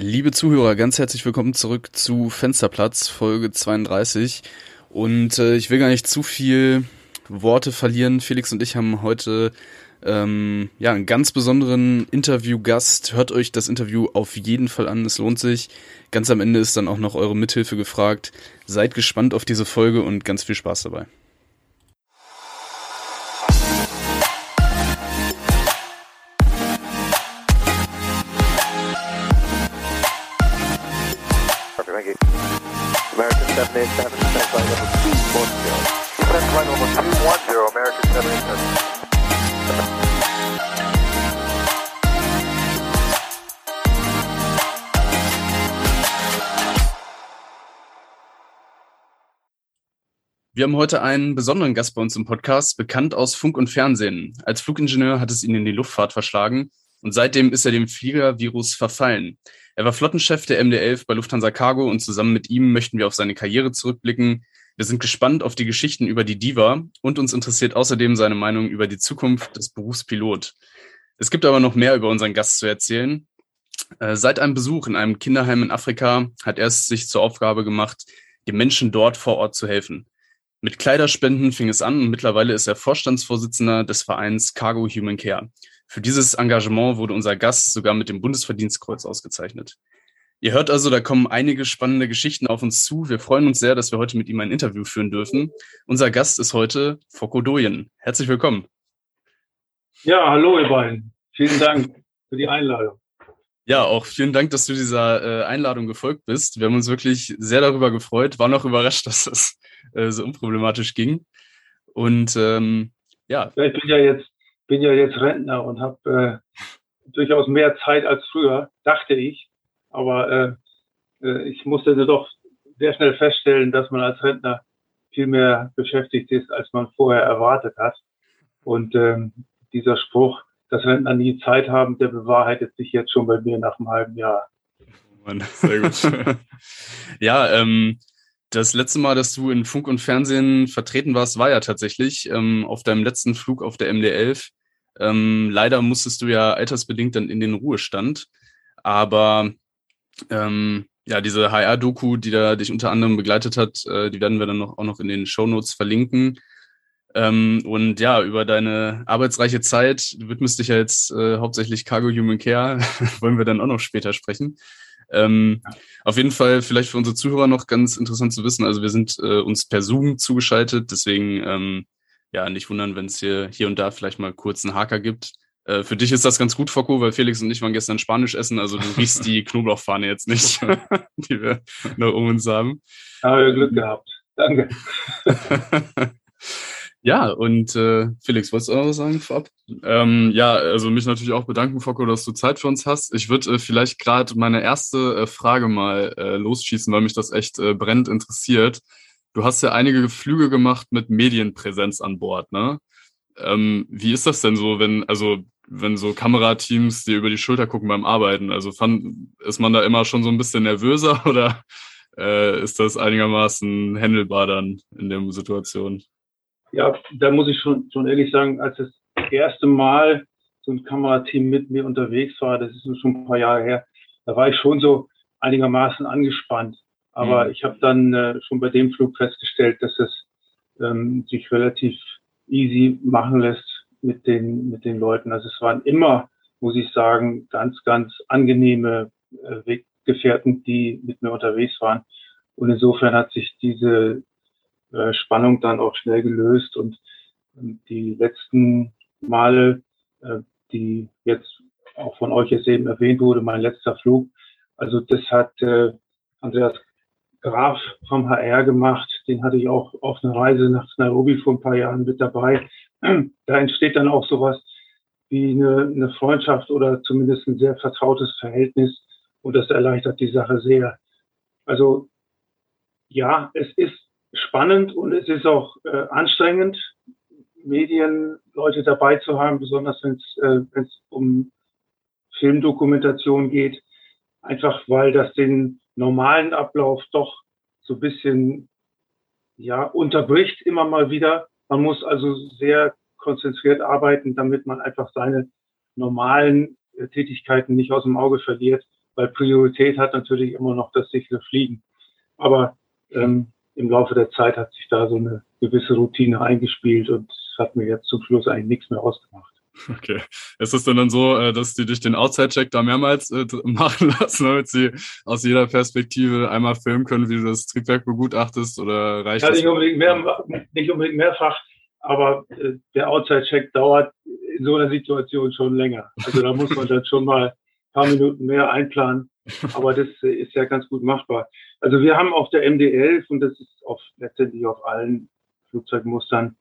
Liebe Zuhörer, ganz herzlich willkommen zurück zu Fensterplatz, Folge 32. Und äh, ich will gar nicht zu viel Worte verlieren. Felix und ich haben heute ähm, ja einen ganz besonderen Interviewgast. Hört euch das Interview auf jeden Fall an, es lohnt sich. Ganz am Ende ist dann auch noch eure Mithilfe gefragt. Seid gespannt auf diese Folge und ganz viel Spaß dabei. Wir haben heute einen besonderen Gast bei uns im Podcast, bekannt aus Funk und Fernsehen. Als Flugingenieur hat es ihn in die Luftfahrt verschlagen und seitdem ist er dem Fliegervirus verfallen. Er war Flottenchef der MD-11 bei Lufthansa Cargo und zusammen mit ihm möchten wir auf seine Karriere zurückblicken. Wir sind gespannt auf die Geschichten über die Diva und uns interessiert außerdem seine Meinung über die Zukunft des Berufs Pilot. Es gibt aber noch mehr über unseren Gast zu erzählen. Äh, seit einem Besuch in einem Kinderheim in Afrika hat er es sich zur Aufgabe gemacht, den Menschen dort vor Ort zu helfen. Mit Kleiderspenden fing es an und mittlerweile ist er Vorstandsvorsitzender des Vereins Cargo Human Care. Für dieses Engagement wurde unser Gast sogar mit dem Bundesverdienstkreuz ausgezeichnet. Ihr hört also, da kommen einige spannende Geschichten auf uns zu. Wir freuen uns sehr, dass wir heute mit ihm ein Interview führen dürfen. Unser Gast ist heute Foko Doyen. Herzlich willkommen. Ja, hallo ihr beiden. Vielen Dank für die Einladung. Ja, auch vielen Dank, dass du dieser äh, Einladung gefolgt bist. Wir haben uns wirklich sehr darüber gefreut, waren auch überrascht, dass das äh, so unproblematisch ging. Und ähm, ja. ja. Ich bin ja jetzt, bin ja jetzt Rentner und habe äh, durchaus mehr Zeit als früher, dachte ich. Aber äh, äh, ich musste doch sehr schnell feststellen, dass man als Rentner viel mehr beschäftigt ist, als man vorher erwartet hat. Und ähm, dieser Spruch, dass Rentner nie Zeit haben, der bewahrheitet sich jetzt schon bei mir nach einem halben Jahr. Oh sehr gut. ja, ähm, das letzte Mal, dass du in Funk und Fernsehen vertreten warst, war ja tatsächlich ähm, auf deinem letzten Flug auf der MD-11. Ähm, leider musstest du ja altersbedingt dann in den Ruhestand. Aber ähm, ja, diese HR-Doku, die da dich unter anderem begleitet hat, äh, die werden wir dann noch, auch noch in den Show Notes verlinken. Ähm, und ja, über deine arbeitsreiche Zeit, du widmest dich ja jetzt äh, hauptsächlich Cargo Human Care, wollen wir dann auch noch später sprechen. Ähm, ja. Auf jeden Fall vielleicht für unsere Zuhörer noch ganz interessant zu wissen. Also wir sind äh, uns per Zoom zugeschaltet, deswegen ähm, ja nicht wundern, wenn es hier, hier und da vielleicht mal kurz einen Haker gibt. Äh, für dich ist das ganz gut, Foko, weil Felix und ich waren gestern Spanisch essen, also du riechst die Knoblauchfahne jetzt nicht, die wir noch um uns haben. Aber Glück gehabt. Danke. Ja, und äh, Felix, wolltest du auch noch was sagen vorab? Ähm, ja, also mich natürlich auch bedanken, Foko, dass du Zeit für uns hast. Ich würde äh, vielleicht gerade meine erste äh, Frage mal äh, losschießen, weil mich das echt äh, brennend interessiert. Du hast ja einige Flüge gemacht mit Medienpräsenz an Bord, ne? Ähm, wie ist das denn so, wenn, also wenn so Kamerateams dir über die Schulter gucken beim Arbeiten? Also fand, ist man da immer schon so ein bisschen nervöser oder äh, ist das einigermaßen händelbar dann in der Situation? Ja, da muss ich schon, schon ehrlich sagen, als das erste Mal so ein Kamerateam mit mir unterwegs war, das ist schon ein paar Jahre her, da war ich schon so einigermaßen angespannt. Aber mhm. ich habe dann äh, schon bei dem Flug festgestellt, dass es ähm, sich relativ easy machen lässt mit den, mit den Leuten. Also es waren immer, muss ich sagen, ganz, ganz angenehme äh, Weggefährten, die mit mir unterwegs waren. Und insofern hat sich diese äh, Spannung dann auch schnell gelöst und ähm, die letzten Male, äh, die jetzt auch von euch jetzt eben erwähnt wurde, mein letzter Flug, also das hat äh, Andreas Graf vom HR gemacht, den hatte ich auch auf einer Reise nach Nairobi vor ein paar Jahren mit dabei. Da entsteht dann auch sowas wie eine, eine Freundschaft oder zumindest ein sehr vertrautes Verhältnis und das erleichtert die Sache sehr. Also ja, es ist spannend und es ist auch äh, anstrengend, Medienleute dabei zu haben, besonders wenn es äh, um Filmdokumentation geht, einfach weil das den normalen Ablauf doch so ein bisschen ja unterbricht immer mal wieder. Man muss also sehr konzentriert arbeiten, damit man einfach seine normalen äh, Tätigkeiten nicht aus dem Auge verliert, weil Priorität hat natürlich immer noch das sichere Fliegen. Aber ähm, im Laufe der Zeit hat sich da so eine gewisse Routine eingespielt und hat mir jetzt zum Schluss eigentlich nichts mehr ausgemacht. Okay. Ist es denn dann so, äh, dass die dich den Outside-Check da mehrmals äh, machen lassen, damit sie aus jeder Perspektive einmal filmen können, wie du das Triebwerk begutachtest oder reicht ja, das? Nicht unbedingt, mehr, nicht unbedingt mehrfach, aber äh, der Outside-Check dauert in so einer Situation schon länger. Also da muss man dann schon mal ein paar Minuten mehr einplanen. Aber das ist ja ganz gut machbar. Also wir haben auf der MD-11 und das ist auf, letztendlich auf allen Flugzeugmustern,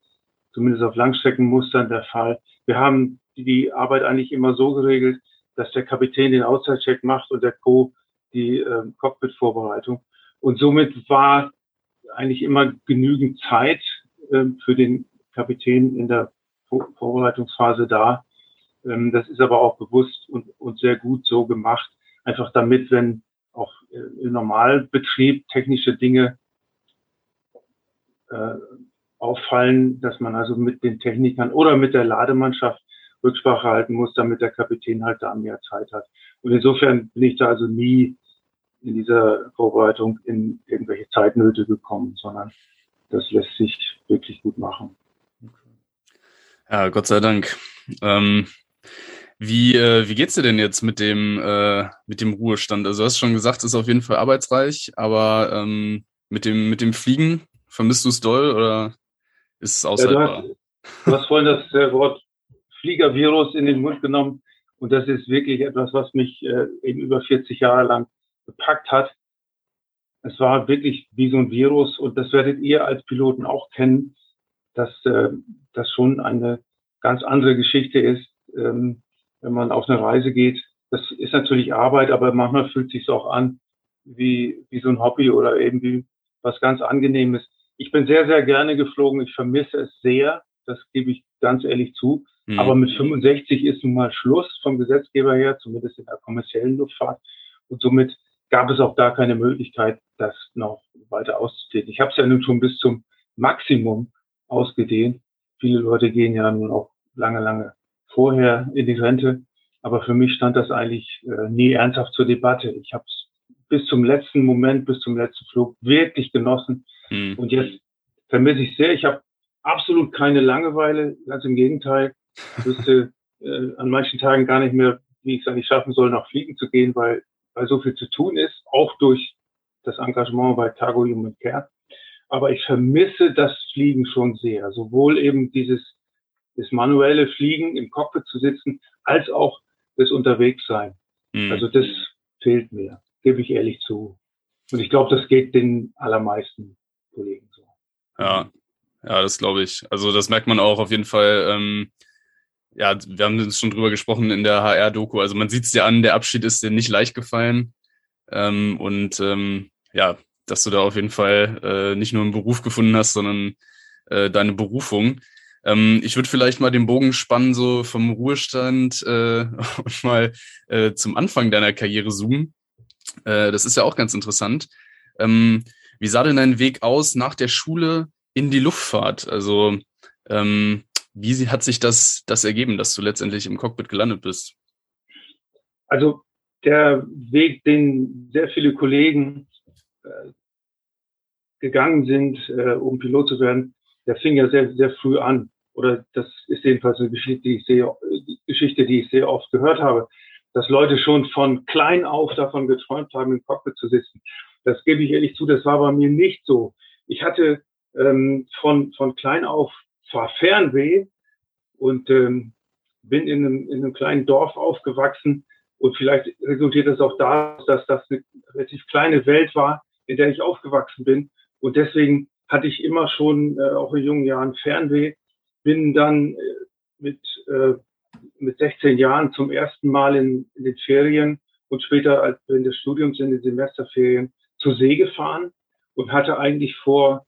zumindest auf Langstreckenmustern der Fall. Wir haben die Arbeit eigentlich immer so geregelt, dass der Kapitän den Outside-Check macht und der Co. die äh, Cockpit-Vorbereitung. Und somit war eigentlich immer genügend Zeit äh, für den Kapitän in der Vor Vorbereitungsphase da. Ähm, das ist aber auch bewusst und, und sehr gut so gemacht, einfach damit, wenn auch äh, im Normalbetrieb technische Dinge äh, auffallen, dass man also mit den Technikern oder mit der Lademannschaft Rücksprache halten muss, damit der Kapitän halt da mehr Zeit hat. Und insofern bin ich da also nie in dieser Vorbereitung in irgendwelche Zeitnöte gekommen, sondern das lässt sich wirklich gut machen. Ja, Gott sei Dank. Ähm, wie, äh, wie geht's dir denn jetzt mit dem, äh, mit dem Ruhestand? Also du hast schon gesagt, es ist auf jeden Fall arbeitsreich, aber ähm, mit, dem, mit dem Fliegen, vermisst du es doll oder ist es aushaltbar? Ja, du, hast, vorhin das äh, Wort Fliegervirus in den Mund genommen und das ist wirklich etwas, was mich äh, eben über 40 Jahre lang gepackt hat. Es war wirklich wie so ein Virus und das werdet ihr als Piloten auch kennen, dass äh, das schon eine ganz andere Geschichte ist, ähm, wenn man auf eine Reise geht. Das ist natürlich Arbeit, aber manchmal fühlt es sich auch an wie, wie so ein Hobby oder eben wie was ganz Angenehmes. Ich bin sehr, sehr gerne geflogen. Ich vermisse es sehr. Das gebe ich ganz ehrlich zu. Mhm. Aber mit 65 ist nun mal Schluss vom Gesetzgeber her, zumindest in der kommerziellen Luftfahrt. Und somit gab es auch da keine Möglichkeit, das noch weiter auszudehnen. Ich habe es ja nun schon bis zum Maximum ausgedehnt. Viele Leute gehen ja nun auch lange, lange vorher in die Rente. Aber für mich stand das eigentlich äh, nie ernsthaft zur Debatte. Ich habe es bis zum letzten Moment, bis zum letzten Flug wirklich genossen. Mhm. Und jetzt vermisse ich sehr. Ich habe absolut keine Langeweile, ganz im Gegenteil. Ich wüsste äh, an manchen Tagen gar nicht mehr, wie ich es eigentlich schaffen soll, nach Fliegen zu gehen, weil, weil so viel zu tun ist, auch durch das Engagement bei Cargo Human Care. Aber ich vermisse das Fliegen schon sehr. Sowohl eben dieses das manuelle Fliegen im Cockpit zu sitzen, als auch das Unterwegssein. Mhm. Also das fehlt mir, gebe ich ehrlich zu. Und ich glaube, das geht den allermeisten Kollegen so. Ja, ja, das glaube ich. Also das merkt man auch auf jeden Fall. Ähm, ja, wir haben uns schon drüber gesprochen in der HR-Doku. Also man sieht es dir an, der Abschied ist dir nicht leicht gefallen. Ähm, und ähm, ja, dass du da auf jeden Fall äh, nicht nur einen Beruf gefunden hast, sondern äh, deine Berufung. Ähm, ich würde vielleicht mal den Bogen spannen, so vom Ruhestand äh, und mal äh, zum Anfang deiner Karriere zoomen. Äh, das ist ja auch ganz interessant. Ähm, wie sah denn dein Weg aus nach der Schule in die Luftfahrt? Also ähm, wie hat sich das, das ergeben, dass du letztendlich im Cockpit gelandet bist? Also der Weg, den sehr viele Kollegen äh, gegangen sind, äh, um Pilot zu werden, der fing ja sehr, sehr früh an oder das ist jedenfalls eine Geschichte, die ich sehr, Geschichte, die ich sehr oft gehört habe, dass Leute schon von klein auf davon geträumt haben, im Cockpit zu sitzen. Das gebe ich ehrlich zu, das war bei mir nicht so. Ich hatte ähm, von, von klein auf zwar Fernweh und ähm, bin in einem, in einem kleinen Dorf aufgewachsen und vielleicht resultiert das auch daraus, dass das eine relativ kleine Welt war, in der ich aufgewachsen bin. Und deswegen hatte ich immer schon, äh, auch in jungen Jahren, Fernweh bin dann äh, mit, äh, mit 16 Jahren zum ersten Mal in, in den Ferien und später als während des Studiums in den Semesterferien zur See gefahren und hatte eigentlich vor,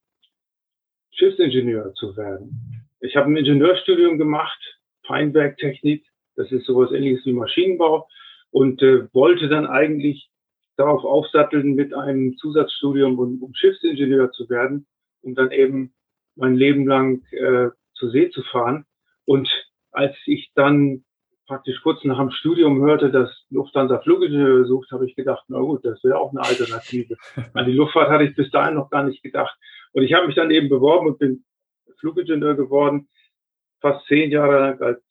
Schiffsingenieur zu werden. Ich habe ein Ingenieurstudium gemacht, Feinwerktechnik, das ist sowas ähnliches wie Maschinenbau und äh, wollte dann eigentlich darauf aufsatteln mit einem Zusatzstudium, um, um Schiffsingenieur zu werden, um dann eben mein Leben lang äh, zur See zu fahren. Und als ich dann praktisch kurz nach dem Studium hörte, dass Lufthansa Flugingenieur sucht, habe ich gedacht, na gut, das wäre auch eine Alternative. An die Luftfahrt hatte ich bis dahin noch gar nicht gedacht. Und ich habe mich dann eben beworben und bin Flugingenieur geworden, fast zehn Jahre lang als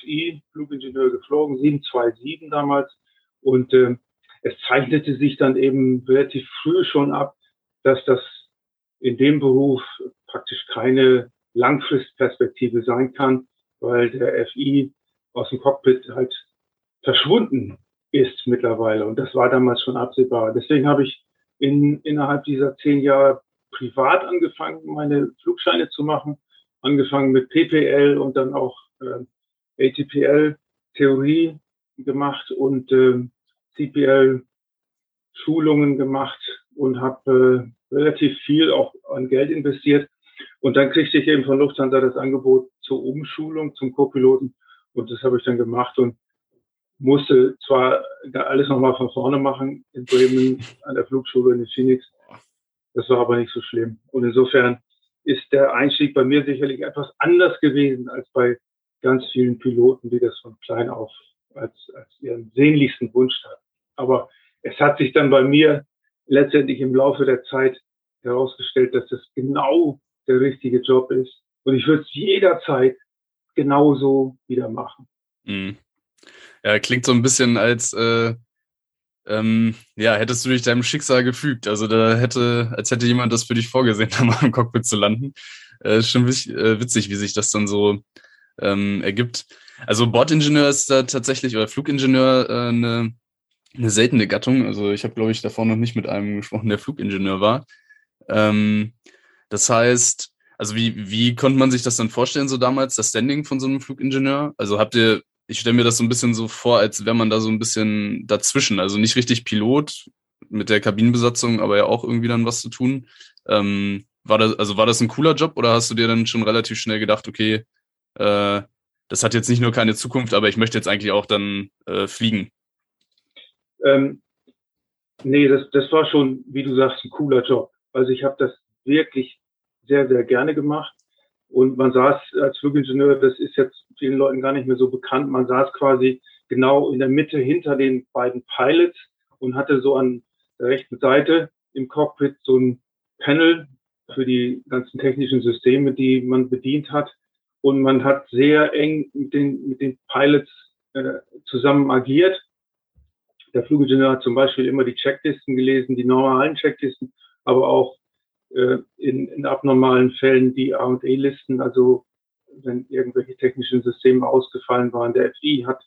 FI Flugingenieur geflogen, 727 damals. Und äh, es zeichnete sich dann eben relativ früh schon ab, dass das in dem Beruf praktisch keine Langfristperspektive sein kann, weil der FI aus dem Cockpit halt verschwunden ist mittlerweile. Und das war damals schon absehbar. Deswegen habe ich in, innerhalb dieser zehn Jahre privat angefangen, meine Flugscheine zu machen. Angefangen mit PPL und dann auch äh, ATPL Theorie gemacht und äh, CPL Schulungen gemacht und habe äh, relativ viel auch an Geld investiert. Und dann kriegte ich eben von Lufthansa das Angebot zur Umschulung zum Co-Piloten und das habe ich dann gemacht und musste zwar alles nochmal von vorne machen in Bremen an der Flugschule in Phoenix. Das war aber nicht so schlimm. Und insofern ist der Einstieg bei mir sicherlich etwas anders gewesen als bei ganz vielen Piloten, die das von klein auf als, als ihren sehnlichsten Wunsch hatten. Aber es hat sich dann bei mir letztendlich im Laufe der Zeit herausgestellt, dass das genau der richtige Job ist. Und ich würde es jederzeit genauso wieder machen. Mhm. Ja, klingt so ein bisschen als, äh, ähm, ja, hättest du dich deinem Schicksal gefügt. Also da hätte, als hätte jemand das für dich vorgesehen, da mal im Cockpit zu landen. Äh, schon äh, witzig, wie sich das dann so ähm, ergibt. Also Bordingenieur ist da tatsächlich, oder Flugingenieur äh, eine, eine seltene Gattung. Also ich habe, glaube ich, davor noch nicht mit einem gesprochen, der Flugingenieur war. Ähm, das heißt, also wie, wie konnte man sich das dann vorstellen, so damals, das Standing von so einem Flugingenieur? Also habt ihr, ich stelle mir das so ein bisschen so vor, als wäre man da so ein bisschen dazwischen. Also nicht richtig Pilot mit der Kabinenbesatzung, aber ja auch irgendwie dann was zu tun. Ähm, war das, also war das ein cooler Job oder hast du dir dann schon relativ schnell gedacht, okay, äh, das hat jetzt nicht nur keine Zukunft, aber ich möchte jetzt eigentlich auch dann äh, fliegen? Ähm, nee, das, das war schon, wie du sagst, ein cooler Job. Also ich habe das wirklich sehr, sehr gerne gemacht. Und man saß als Flugingenieur, das ist jetzt vielen Leuten gar nicht mehr so bekannt, man saß quasi genau in der Mitte hinter den beiden Pilots und hatte so an der rechten Seite im Cockpit so ein Panel für die ganzen technischen Systeme, die man bedient hat. Und man hat sehr eng mit den, mit den Pilots äh, zusammen agiert. Der Flugingenieur hat zum Beispiel immer die Checklisten gelesen, die normalen Checklisten, aber auch in, in abnormalen Fällen die A&E-Listen, also wenn irgendwelche technischen Systeme ausgefallen waren. Der FI hat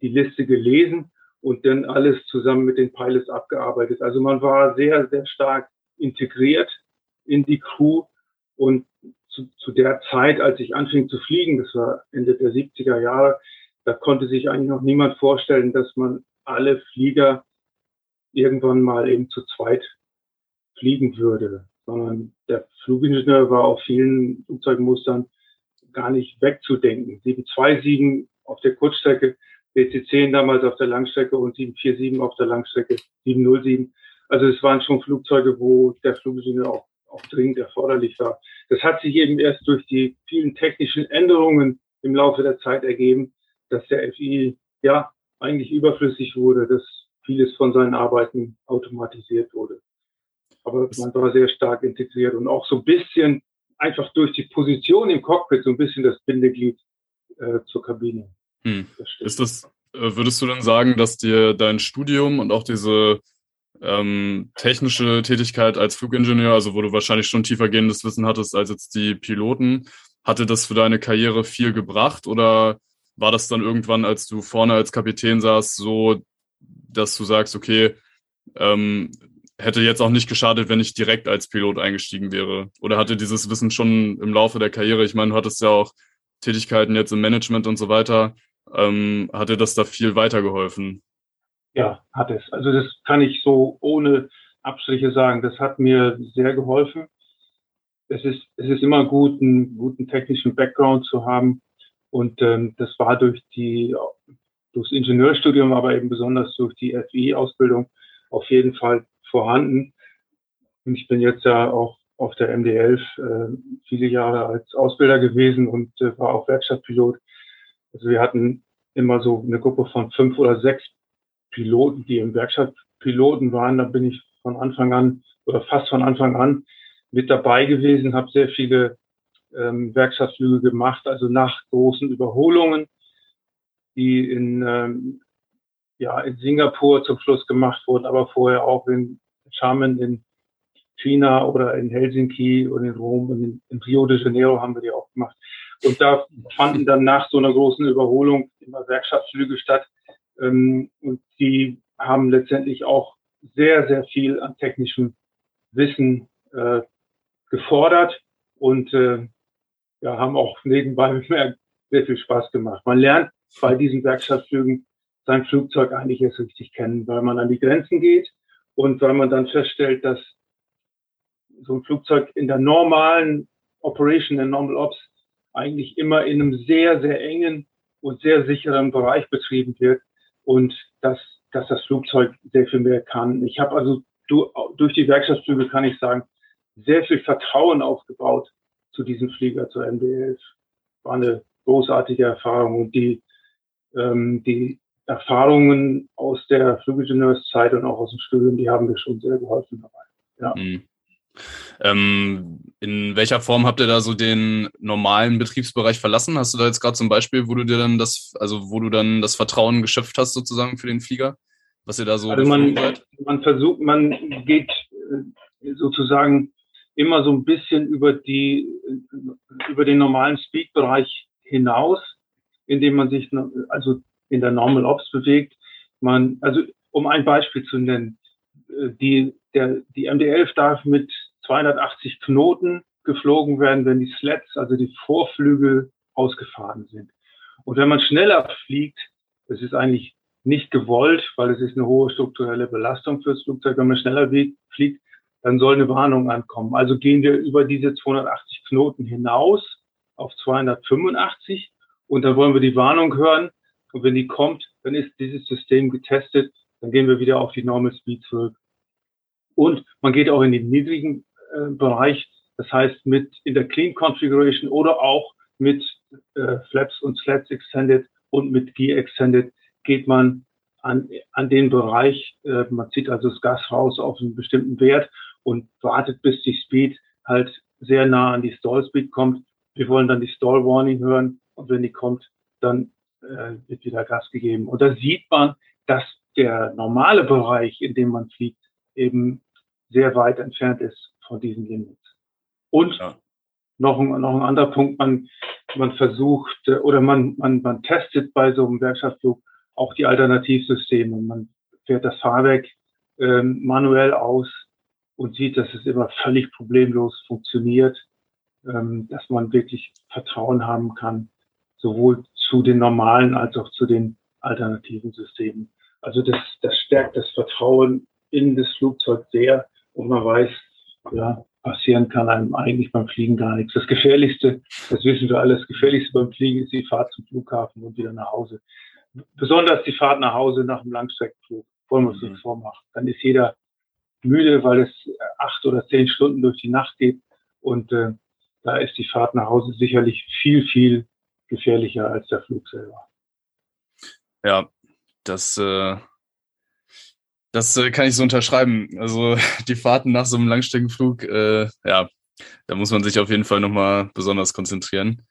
die Liste gelesen und dann alles zusammen mit den Pilots abgearbeitet. Also man war sehr, sehr stark integriert in die Crew und zu, zu der Zeit, als ich anfing zu fliegen, das war Ende der 70er Jahre, da konnte sich eigentlich noch niemand vorstellen, dass man alle Flieger irgendwann mal eben zu zweit fliegen würde sondern der Flugingenieur war auf vielen Flugzeugmustern gar nicht wegzudenken. 727 auf der Kurzstrecke, DC-10 damals auf der Langstrecke und 747 auf der Langstrecke, 707. Also es waren schon Flugzeuge, wo der Flugingenieur auch, auch dringend erforderlich war. Das hat sich eben erst durch die vielen technischen Änderungen im Laufe der Zeit ergeben, dass der FI ja eigentlich überflüssig wurde, dass vieles von seinen Arbeiten automatisiert wurde aber man war sehr stark integriert und auch so ein bisschen einfach durch die Position im Cockpit so ein bisschen das Bindeglied äh, zur Kabine. Hm. Ist das, äh, würdest du dann sagen, dass dir dein Studium und auch diese ähm, technische Tätigkeit als Flugingenieur, also wo du wahrscheinlich schon tiefergehendes Wissen hattest als jetzt die Piloten, hatte das für deine Karriere viel gebracht oder war das dann irgendwann, als du vorne als Kapitän saß, so, dass du sagst, okay, ähm, hätte jetzt auch nicht geschadet, wenn ich direkt als Pilot eingestiegen wäre. Oder hatte dieses Wissen schon im Laufe der Karriere, ich meine, du hattest ja auch Tätigkeiten jetzt im Management und so weiter, ähm, hat dir das da viel weitergeholfen? Ja, hat es. Also das kann ich so ohne Abstriche sagen. Das hat mir sehr geholfen. Es ist, es ist immer gut, einen guten technischen Background zu haben. Und ähm, das war durch die, durchs Ingenieurstudium, aber eben besonders durch die FI-Ausbildung auf jeden Fall vorhanden. Und ich bin jetzt ja auch auf der MD11 äh, viele Jahre als Ausbilder gewesen und äh, war auch Werkstattpilot. Also wir hatten immer so eine Gruppe von fünf oder sechs Piloten, die im Werkstattpiloten waren. Da bin ich von Anfang an oder fast von Anfang an mit dabei gewesen, habe sehr viele ähm, Werkstattflüge gemacht, also nach großen Überholungen, die in, ähm, ja, in Singapur zum Schluss gemacht wurden, aber vorher auch in Xiamen in China oder in Helsinki und in Rom und in, in Rio de Janeiro haben wir die auch gemacht. Und da fanden dann nach so einer großen Überholung immer Werkstattflüge statt. Ähm, und die haben letztendlich auch sehr, sehr viel an technischem Wissen äh, gefordert und äh, ja, haben auch nebenbei sehr viel Spaß gemacht. Man lernt bei diesen Werkstattflügen sein Flugzeug eigentlich erst richtig kennen, weil man an die Grenzen geht und weil man dann feststellt, dass so ein Flugzeug in der normalen Operation, in Normal Ops, eigentlich immer in einem sehr, sehr engen und sehr sicheren Bereich betrieben wird und dass, dass das Flugzeug sehr viel mehr kann. Ich habe also du, durch die Werkstattflüge kann ich sagen, sehr viel Vertrauen aufgebaut zu diesem Flieger, zur MD-11. War eine großartige Erfahrung und die, ähm, die Erfahrungen aus der Flugingenieurszeit und auch aus dem Studium, die haben mir schon sehr geholfen dabei. Ja. Mhm. Ähm, in welcher Form habt ihr da so den normalen Betriebsbereich verlassen? Hast du da jetzt gerade zum Beispiel, wo du dir dann das, also wo du dann das Vertrauen geschöpft hast sozusagen für den Flieger? Was ihr da so also man, man versucht, man geht äh, sozusagen immer so ein bisschen über die, über den normalen Speed-Bereich hinaus, indem man sich also in der Normal Ops bewegt. Man, also um ein Beispiel zu nennen, äh, die, der, die MD-11 darf mit 280 Knoten geflogen werden, wenn die Slats, also die Vorflügel, ausgefahren sind. Und wenn man schneller fliegt, das ist eigentlich nicht gewollt, weil es ist eine hohe strukturelle Belastung fürs Flugzeug, wenn man schneller fliegt, dann soll eine Warnung ankommen. Also gehen wir über diese 280 Knoten hinaus auf 285 und dann wollen wir die Warnung hören. Und wenn die kommt, dann ist dieses System getestet, dann gehen wir wieder auf die Normal Speed zurück. Und man geht auch in den niedrigen äh, Bereich, das heißt mit in der Clean Configuration oder auch mit äh, Flaps und Slats Extended und mit Gear Extended geht man an, an den Bereich, äh, man zieht also das Gas raus auf einen bestimmten Wert und wartet, bis die Speed halt sehr nah an die Stall Speed kommt. Wir wollen dann die Stall Warning hören und wenn die kommt, dann äh, wird wieder Gas gegeben. Und da sieht man, dass der normale Bereich, in dem man fliegt, eben sehr weit entfernt ist von diesen Limits. Und ja. noch, ein, noch ein anderer Punkt, man, man versucht äh, oder man, man, man testet bei so einem Werkstattflug auch die Alternativsysteme. Man fährt das Fahrwerk ähm, manuell aus und sieht, dass es immer völlig problemlos funktioniert, ähm, dass man wirklich Vertrauen haben kann, sowohl zu den normalen als auch zu den alternativen Systemen. Also das, das stärkt das Vertrauen in das Flugzeug sehr und man weiß, ja, passieren kann einem eigentlich beim Fliegen gar nichts. Das Gefährlichste, das wissen wir alle, das Gefährlichste beim Fliegen ist die Fahrt zum Flughafen und wieder nach Hause besonders die Fahrt nach Hause nach dem Langstreckenflug, wollen wir uns mhm. nicht vormachen. Dann ist jeder müde, weil es acht oder zehn Stunden durch die Nacht geht und äh, da ist die Fahrt nach Hause sicherlich viel, viel gefährlicher als der Flug selber. Ja, das, äh, das äh, kann ich so unterschreiben. Also die Fahrten nach so einem Langstreckenflug, äh, ja, da muss man sich auf jeden Fall nochmal besonders konzentrieren.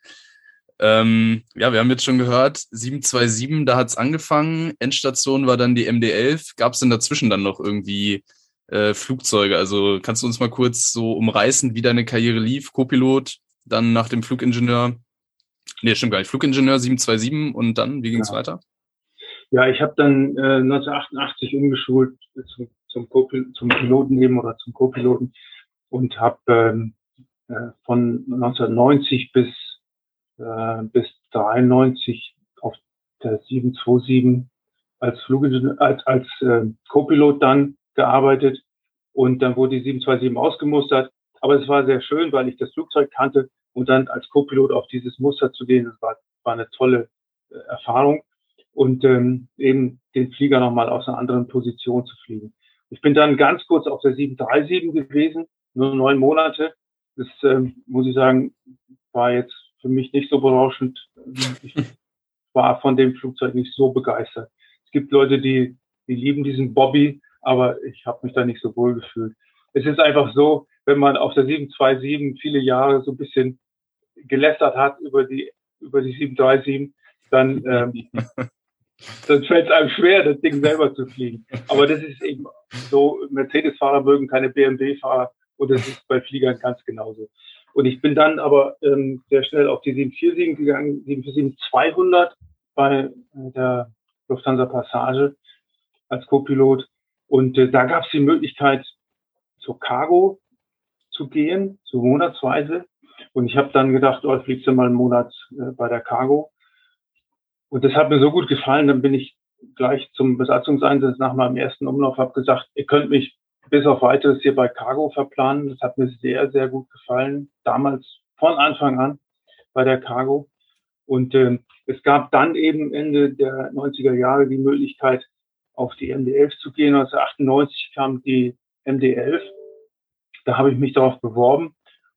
Ähm, ja, wir haben jetzt schon gehört, 727, da hat es angefangen. Endstation war dann die MD11. Gab es denn dazwischen dann noch irgendwie äh, Flugzeuge? Also kannst du uns mal kurz so umreißen, wie deine Karriere lief? Co-Pilot, dann nach dem Flugingenieur. Nee, stimmt gar nicht. Flugingenieur 727 und dann, wie ging es ja. weiter? Ja, ich habe dann äh, 1988 umgeschult zum, zum, zum Piloten eben oder zum Co-Piloten und habe ähm, äh, von 1990 bis äh, bis 93 auf der 727 als Flugingenieur, als, als äh, Co-Pilot dann gearbeitet und dann wurde die 727 ausgemustert. Aber es war sehr schön, weil ich das Flugzeug kannte und dann als Co-Pilot auf dieses Muster zu gehen, das war, war eine tolle äh, Erfahrung und ähm, eben den Flieger nochmal aus einer anderen Position zu fliegen. Ich bin dann ganz kurz auf der 737 gewesen, nur neun Monate. Das ähm, muss ich sagen, war jetzt für mich nicht so berauschend. Ich war von dem Flugzeug nicht so begeistert. Es gibt Leute, die, die lieben diesen Bobby, aber ich habe mich da nicht so wohl gefühlt. Es ist einfach so, wenn man auf der 727 viele Jahre so ein bisschen gelästert hat über die über die 737, dann ähm, dann fällt es einem schwer, das Ding selber zu fliegen. Aber das ist eben so, Mercedes-Fahrer mögen keine BMW-Fahrer und das ist bei Fliegern ganz genauso. Und ich bin dann aber ähm, sehr schnell auf die 747 gegangen, 747-200 bei der Lufthansa Passage als Co-Pilot. Und äh, da gab es die Möglichkeit, zur Cargo zu gehen, so monatsweise. Und ich habe dann gedacht, oh, fliegst du mal einen Monat äh, bei der Cargo. Und das hat mir so gut gefallen, dann bin ich gleich zum Besatzungseinsatz nach meinem ersten Umlauf, habe gesagt, ihr könnt mich bis auf weiteres hier bei Cargo verplanen. Das hat mir sehr, sehr gut gefallen. Damals von Anfang an bei der Cargo. Und äh, es gab dann eben Ende der 90er Jahre die Möglichkeit, auf die MD-11 zu gehen. 1998 kam die MD-11. Da habe ich mich darauf beworben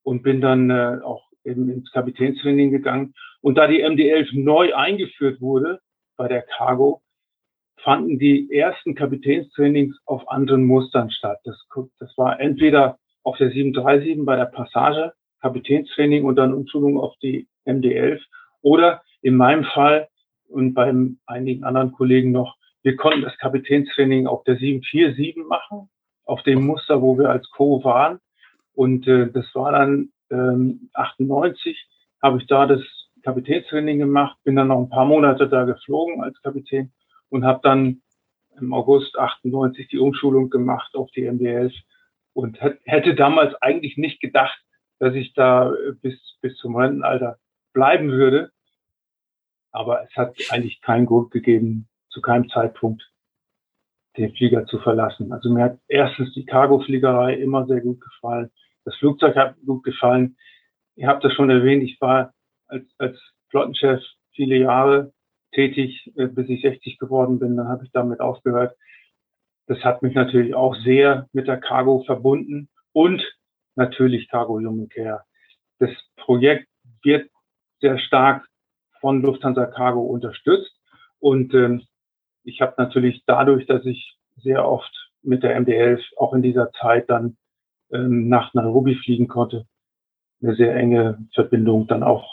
und bin dann äh, auch eben ins Kapitänstraining gegangen. Und da die MD-11 neu eingeführt wurde bei der Cargo, fanden die ersten Kapitänstrainings auf anderen Mustern statt. Das, das war entweder auf der 737 bei der Passage, Kapitänstraining und dann Umschulung auf die MD-11 oder in meinem Fall und bei einigen anderen Kollegen noch, wir konnten das Kapitänstraining auf der 747 machen, auf dem Muster, wo wir als Co waren. Und äh, das war dann ähm, 98, habe ich da das Kapitänstraining gemacht, bin dann noch ein paar Monate da geflogen als Kapitän und habe dann im August 98 die Umschulung gemacht auf die MD11 und hätte damals eigentlich nicht gedacht, dass ich da bis, bis zum Rentenalter bleiben würde. Aber es hat eigentlich keinen Grund gegeben, zu keinem Zeitpunkt den Flieger zu verlassen. Also mir hat erstens die Cargofliegerei immer sehr gut gefallen. Das Flugzeug hat gut gefallen. Ihr habt das schon erwähnt, ich war als, als Flottenchef viele Jahre tätig, äh, bis ich 60 geworden bin. Dann habe ich damit aufgehört. Das hat mich natürlich auch sehr mit der Cargo verbunden und natürlich Cargo Human Care. Das Projekt wird sehr stark von Lufthansa Cargo unterstützt und ähm, ich habe natürlich dadurch, dass ich sehr oft mit der MD-11 auch in dieser Zeit dann nach Nairobi fliegen konnte, eine sehr enge Verbindung dann auch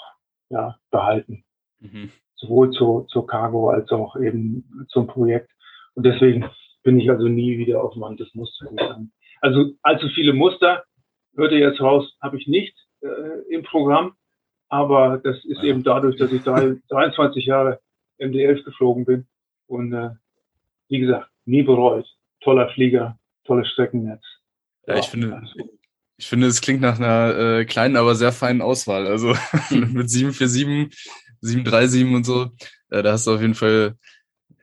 ja, behalten. Mhm sowohl zur, zur Cargo als auch eben zum Projekt. Und deswegen bin ich also nie wieder auf manches Muster gegangen. Also allzu viele Muster, hörte jetzt raus, habe ich nicht äh, im Programm. Aber das ist ja. eben dadurch, dass ich drei, 23 Jahre MD-11 geflogen bin. Und äh, wie gesagt, nie bereut. Toller Flieger, tolles Streckennetz. Ja, ich finde, ich finde, es klingt nach einer äh, kleinen, aber sehr feinen Auswahl. Also mit 747 737 und so. Äh, da hast du auf jeden Fall,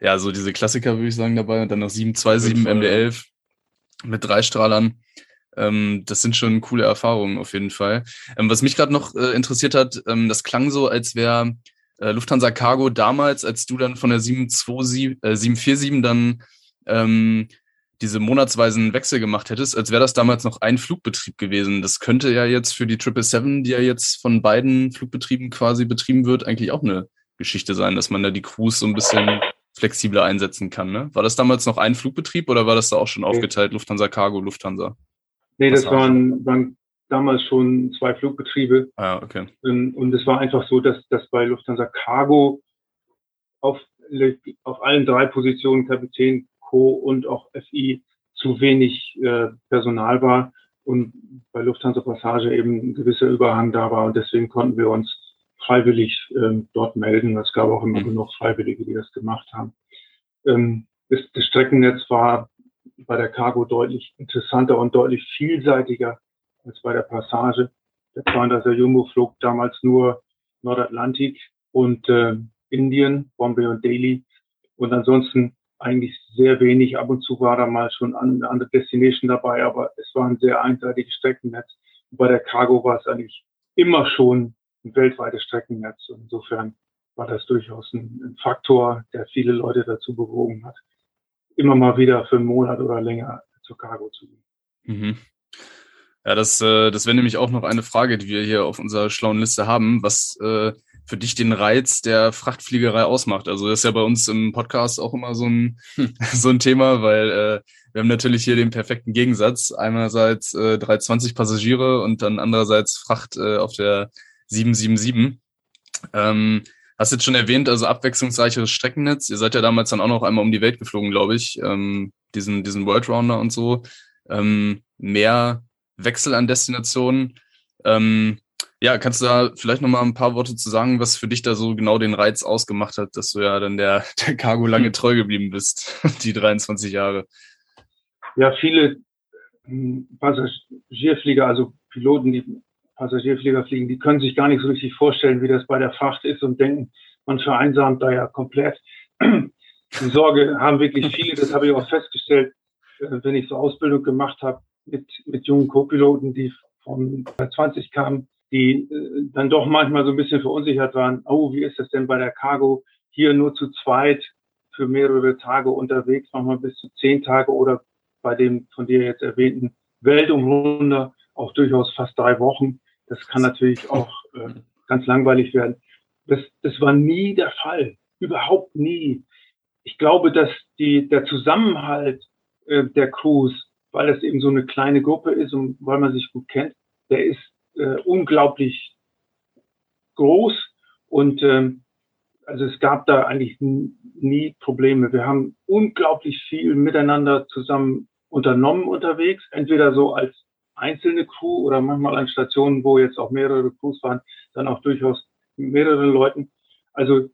ja, so diese Klassiker, würde ich sagen, dabei. Und dann noch 727 MD11 mit drei Strahlern. Ähm, das sind schon coole Erfahrungen auf jeden Fall. Ähm, was mich gerade noch äh, interessiert hat, ähm, das klang so, als wäre äh, Lufthansa Cargo damals, als du dann von der 727, äh, 747 dann ähm, diese monatsweisen Wechsel gemacht hättest, als wäre das damals noch ein Flugbetrieb gewesen. Das könnte ja jetzt für die 777, die ja jetzt von beiden Flugbetrieben quasi betrieben wird, eigentlich auch eine Geschichte sein, dass man da die Crews so ein bisschen flexibler einsetzen kann. Ne? War das damals noch ein Flugbetrieb oder war das da auch schon aufgeteilt, Lufthansa Cargo, Lufthansa? Nee, das waren, waren damals schon zwei Flugbetriebe. Ah, okay. Und es war einfach so, dass, dass bei Lufthansa Cargo auf, auf allen drei Positionen Kapitän Co. und auch FI zu wenig äh, Personal war und bei Lufthansa Passage eben ein gewisser Überhang da war und deswegen konnten wir uns freiwillig ähm, dort melden. Es gab auch immer mhm. genug Freiwillige, die das gemacht haben. Ähm, das, das Streckennetz war bei der Cargo deutlich interessanter und deutlich vielseitiger als bei der Passage. Der 200er Jumbo flog damals nur Nordatlantik und äh, Indien, Bombay und Delhi. Und ansonsten eigentlich sehr wenig. Ab und zu war da mal schon eine andere Destination dabei, aber es war ein sehr einseitiges Streckennetz. Bei der Cargo war es eigentlich immer schon ein weltweites Streckennetz. Insofern war das durchaus ein, ein Faktor, der viele Leute dazu bewogen hat, immer mal wieder für einen Monat oder länger zur Cargo zu gehen. Mhm. Ja, das, äh, das wäre nämlich auch noch eine Frage, die wir hier auf unserer schlauen Liste haben. Was äh, für dich den Reiz der Frachtfliegerei ausmacht. Also das ist ja bei uns im Podcast auch immer so ein, so ein Thema, weil äh, wir haben natürlich hier den perfekten Gegensatz. Einerseits äh, 320 Passagiere und dann andererseits Fracht äh, auf der 777. Ähm, hast jetzt schon erwähnt, also abwechslungsreicheres Streckennetz. Ihr seid ja damals dann auch noch einmal um die Welt geflogen, glaube ich, ähm, diesen, diesen World Rounder und so. Ähm, mehr Wechsel an Destinationen. Ähm, ja, kannst du da vielleicht noch mal ein paar Worte zu sagen, was für dich da so genau den Reiz ausgemacht hat, dass du ja dann der, der Cargo lange hm. treu geblieben bist, die 23 Jahre? Ja, viele hm, Passagierflieger, also Piloten, die Passagierflieger fliegen, die können sich gar nicht so richtig vorstellen, wie das bei der Fracht ist und denken, man vereinsamt da ja komplett. Die Sorge haben wirklich viele, das habe ich auch festgestellt, äh, wenn ich so Ausbildung gemacht habe mit, mit jungen Co-Piloten, die von 20 kamen, die äh, dann doch manchmal so ein bisschen verunsichert waren. Oh, wie ist das denn bei der Cargo? Hier nur zu zweit für mehrere Tage unterwegs, manchmal bis zu zehn Tage oder bei dem von dir jetzt erwähnten Weltumrunder auch durchaus fast drei Wochen. Das kann natürlich auch äh, ganz langweilig werden. Das, das war nie der Fall. Überhaupt nie. Ich glaube, dass die, der Zusammenhalt äh, der Crews, weil das eben so eine kleine Gruppe ist und weil man sich gut kennt, der ist äh, unglaublich groß und ähm, also es gab da eigentlich nie Probleme. Wir haben unglaublich viel miteinander zusammen unternommen unterwegs, entweder so als einzelne Crew oder manchmal an Stationen, wo jetzt auch mehrere Crews waren, dann auch durchaus mehrere Leuten. Also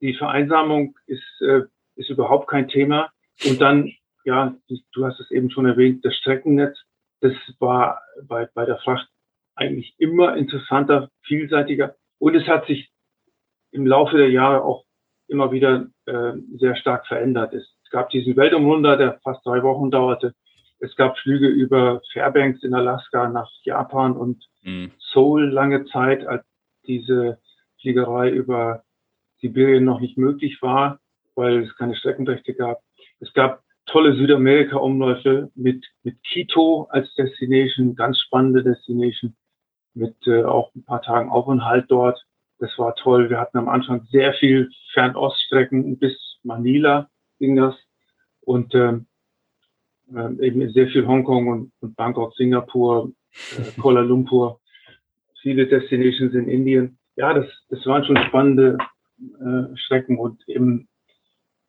die Vereinsamung ist, äh, ist überhaupt kein Thema. Und dann, ja, du hast es eben schon erwähnt, das Streckennetz, das war bei, bei der Fracht eigentlich immer interessanter, vielseitiger. Und es hat sich im Laufe der Jahre auch immer wieder äh, sehr stark verändert. Es gab diesen Weltumrunder, der fast drei Wochen dauerte. Es gab Flüge über Fairbanks in Alaska nach Japan und mhm. Seoul lange Zeit, als diese Fliegerei über Sibirien noch nicht möglich war, weil es keine Streckenrechte gab. Es gab tolle Südamerika-Umläufe mit, mit Quito als Destination, ganz spannende Destination, mit äh, auch ein paar Tagen Aufenthalt dort. Das war toll. Wir hatten am Anfang sehr viel Fernoststrecken bis Manila ging das. Und ähm, äh, eben sehr viel Hongkong und, und Bangkok, Singapur, äh, Kuala Lumpur, viele Destinations in Indien. Ja, das, das waren schon spannende äh, Strecken und eben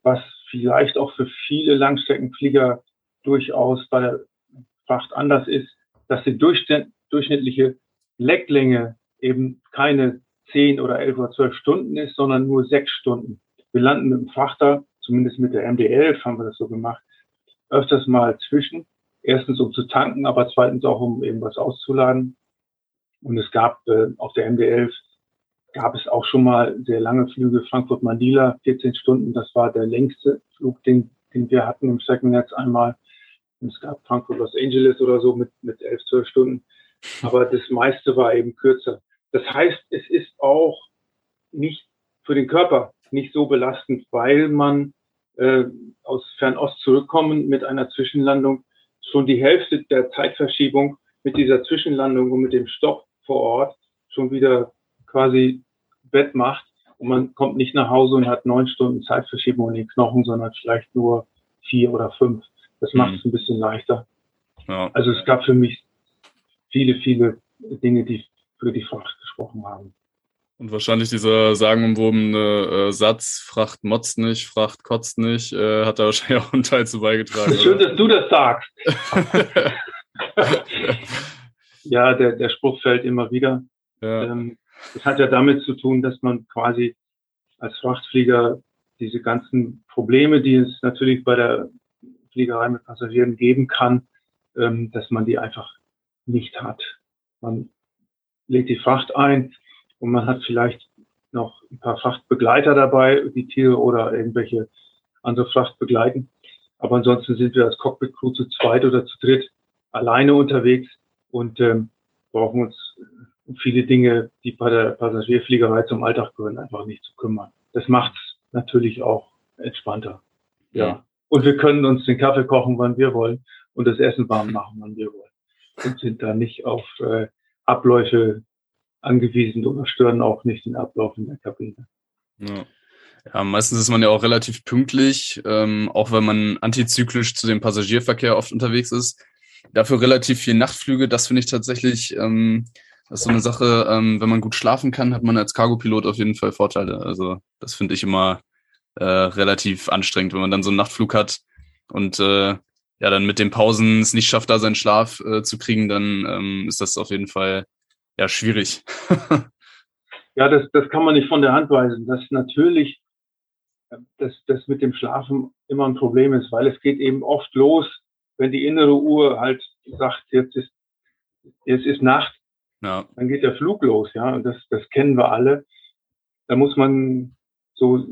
was vielleicht auch für viele Langstreckenflieger durchaus bei der Fracht anders ist, dass die durchschnittliche Lecklänge eben keine 10 oder 11 oder 12 Stunden ist, sondern nur 6 Stunden. Wir landen mit dem Frachter, zumindest mit der MD-11 haben wir das so gemacht, öfters mal zwischen. Erstens, um zu tanken, aber zweitens auch, um eben was auszuladen. Und es gab äh, auf der MD-11 gab es auch schon mal sehr lange Flüge Frankfurt-Manila, 14 Stunden. Das war der längste Flug, den, den wir hatten im Streckennetz einmal. Und es gab Frankfurt-Los Angeles oder so mit, mit 11, 12 Stunden. Aber das meiste war eben kürzer. Das heißt, es ist auch nicht für den Körper nicht so belastend, weil man äh, aus Fernost zurückkommen mit einer Zwischenlandung schon die Hälfte der Zeitverschiebung mit dieser Zwischenlandung und mit dem Stopp vor Ort schon wieder quasi Bett macht und man kommt nicht nach Hause und hat neun Stunden Zeitverschiebung in den Knochen, sondern vielleicht nur vier oder fünf. Das macht mhm. es ein bisschen leichter. Ja. Also es gab für mich viele, viele Dinge, die für die Fracht gesprochen haben. Und wahrscheinlich dieser sagenumwobene äh, Satz, Fracht motzt nicht, Fracht kotzt nicht, äh, hat da wahrscheinlich auch einen Teil zu beigetragen. Schön, dass du das sagst. ja, der, der Spruch fällt immer wieder. Ja. Ähm, das hat ja damit zu tun, dass man quasi als Frachtflieger diese ganzen Probleme, die es natürlich bei der Fliegerei mit Passagieren geben kann, ähm, dass man die einfach nicht hat. Man legt die Fracht ein, und man hat vielleicht noch ein paar Frachtbegleiter dabei, die Tiere oder irgendwelche andere Fracht begleiten. Aber ansonsten sind wir als Cockpit-Crew zu zweit oder zu dritt alleine unterwegs und ähm, brauchen uns um viele Dinge, die bei der Passagierfliegerei zum Alltag gehören, einfach nicht zu kümmern. Das macht es natürlich auch entspannter. Ja. Und wir können uns den Kaffee kochen, wann wir wollen und das Essen warm machen, wann wir wollen. Und sind da nicht auf äh, Abläufe angewiesen oder stören auch nicht den Ablauf in der Kabine. Ja. Ja, meistens ist man ja auch relativ pünktlich, ähm, auch wenn man antizyklisch zu dem Passagierverkehr oft unterwegs ist. Dafür relativ viel Nachtflüge, das finde ich tatsächlich, ähm, das ist so eine Sache, ähm, wenn man gut schlafen kann, hat man als Cargopilot auf jeden Fall Vorteile. Also das finde ich immer äh, relativ anstrengend, wenn man dann so einen Nachtflug hat und äh, ja dann mit den Pausen es nicht schafft, da seinen Schlaf äh, zu kriegen, dann ähm, ist das auf jeden Fall ja schwierig. ja, das, das kann man nicht von der Hand weisen. Das natürlich dass das mit dem Schlafen immer ein Problem ist, weil es geht eben oft los, wenn die innere Uhr halt sagt, jetzt ist, jetzt ist Nacht, ja. dann geht der Flug los, ja, und das, das kennen wir alle. Da muss man so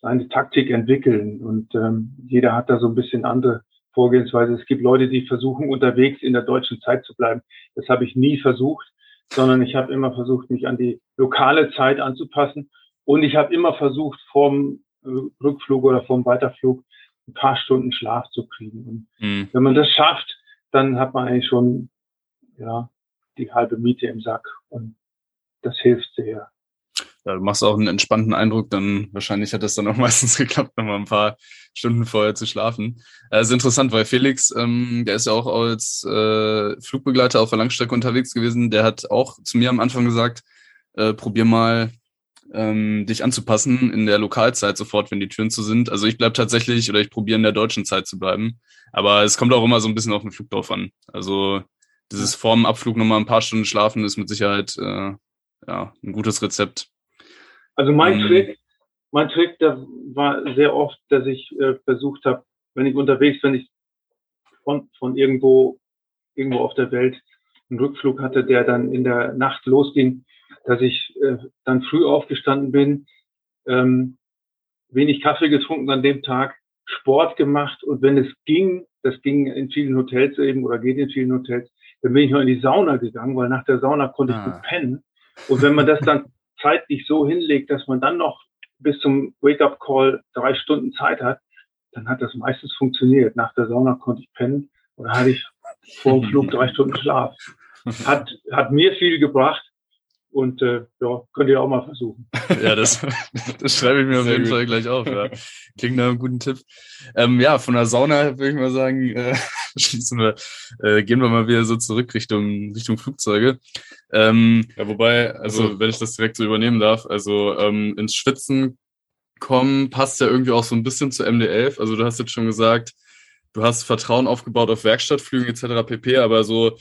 seine Taktik entwickeln und ähm, jeder hat da so ein bisschen andere Vorgehensweise. Es gibt Leute, die versuchen, unterwegs in der deutschen Zeit zu bleiben. Das habe ich nie versucht, sondern ich habe immer versucht, mich an die lokale Zeit anzupassen. Und ich habe immer versucht, vom Rückflug oder vom Weiterflug ein paar Stunden Schlaf zu kriegen. Und mhm. wenn man das schafft, dann hat man eigentlich schon ja die halbe Miete im Sack und das hilft sehr. Ja, du machst auch einen entspannten Eindruck, dann wahrscheinlich hat das dann auch meistens geklappt, nochmal ein paar Stunden vorher zu schlafen. Das ist interessant, weil Felix, ähm, der ist ja auch als äh, Flugbegleiter auf der Langstrecke unterwegs gewesen, der hat auch zu mir am Anfang gesagt, äh, probier mal ähm, dich anzupassen in der Lokalzeit sofort, wenn die Türen zu sind. Also ich bleib tatsächlich oder ich probiere in der deutschen Zeit zu bleiben. Aber es kommt auch immer so ein bisschen auf den Flug drauf an. Also dieses vorm Abflug nochmal ein paar Stunden schlafen ist mit Sicherheit äh, ja, ein gutes Rezept. Also mein ähm, Trick, mein Trick, da war sehr oft, dass ich äh, versucht habe, wenn ich unterwegs, wenn ich von, von irgendwo, irgendwo auf der Welt einen Rückflug hatte, der dann in der Nacht losging, dass ich äh, dann früh aufgestanden bin, ähm, wenig Kaffee getrunken an dem Tag, Sport gemacht und wenn es ging, das ging in vielen Hotels eben oder geht in vielen Hotels, dann bin ich noch in die Sauna gegangen, weil nach der Sauna konnte ah. ich gut pennen. Und wenn man das dann zeitlich so hinlegt, dass man dann noch bis zum Wake-up-Call drei Stunden Zeit hat, dann hat das meistens funktioniert. Nach der Sauna konnte ich pennen oder hatte ich vor dem Flug drei Stunden Schlaf. Hat, hat mir viel gebracht und äh, ja, könnt ihr auch mal versuchen. ja, das, das schreibe ich mir auf jeden Fall gleich auf. Ja. Klingt nach einem guten Tipp. Ähm, ja, von der Sauna würde ich mal sagen, äh, schließen wir, äh, gehen wir mal wieder so zurück Richtung, Richtung Flugzeuge. Ähm, ja, wobei, also, also wenn ich das direkt so übernehmen darf, also ähm, ins Schwitzen kommen passt ja irgendwie auch so ein bisschen zu MD11. Also du hast jetzt schon gesagt, du hast Vertrauen aufgebaut auf Werkstattflügen etc. pp. Aber so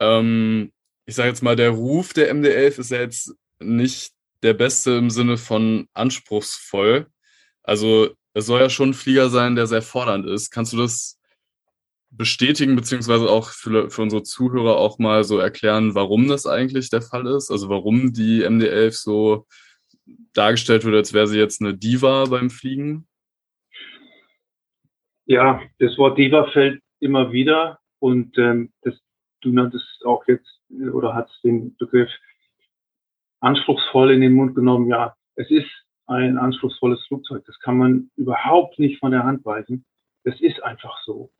ähm, ich sage jetzt mal, der Ruf der MD11 ist ja jetzt nicht der beste im Sinne von anspruchsvoll. Also es soll ja schon ein Flieger sein, der sehr fordernd ist. Kannst du das bestätigen, beziehungsweise auch für, für unsere Zuhörer auch mal so erklären, warum das eigentlich der Fall ist? Also warum die MD11 so dargestellt wird, als wäre sie jetzt eine Diva beim Fliegen? Ja, das Wort Diva fällt immer wieder und ähm, das, du nanntest auch jetzt oder hat den Begriff anspruchsvoll in den Mund genommen. Ja, es ist ein anspruchsvolles Flugzeug. Das kann man überhaupt nicht von der Hand weisen. Das ist einfach so.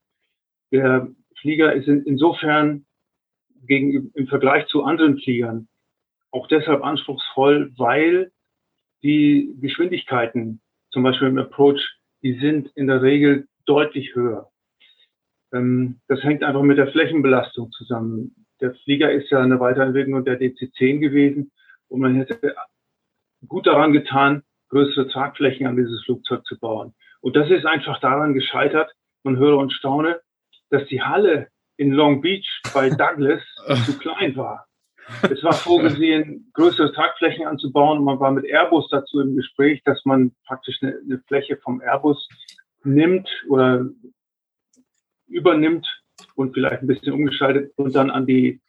Der Flieger ist in, insofern gegenüber, im Vergleich zu anderen Fliegern auch deshalb anspruchsvoll, weil die Geschwindigkeiten, zum Beispiel im Approach, die sind in der Regel deutlich höher. Ähm, das hängt einfach mit der Flächenbelastung zusammen der Flieger ist ja eine Weiterentwicklung der DC-10 gewesen und man hätte gut daran getan, größere Tragflächen an dieses Flugzeug zu bauen. Und das ist einfach daran gescheitert, man höre und staune, dass die Halle in Long Beach bei Douglas zu klein war. Es war vorgesehen, größere Tragflächen anzubauen und man war mit Airbus dazu im Gespräch, dass man praktisch eine, eine Fläche vom Airbus nimmt oder übernimmt und vielleicht ein bisschen umgeschaltet und dann an die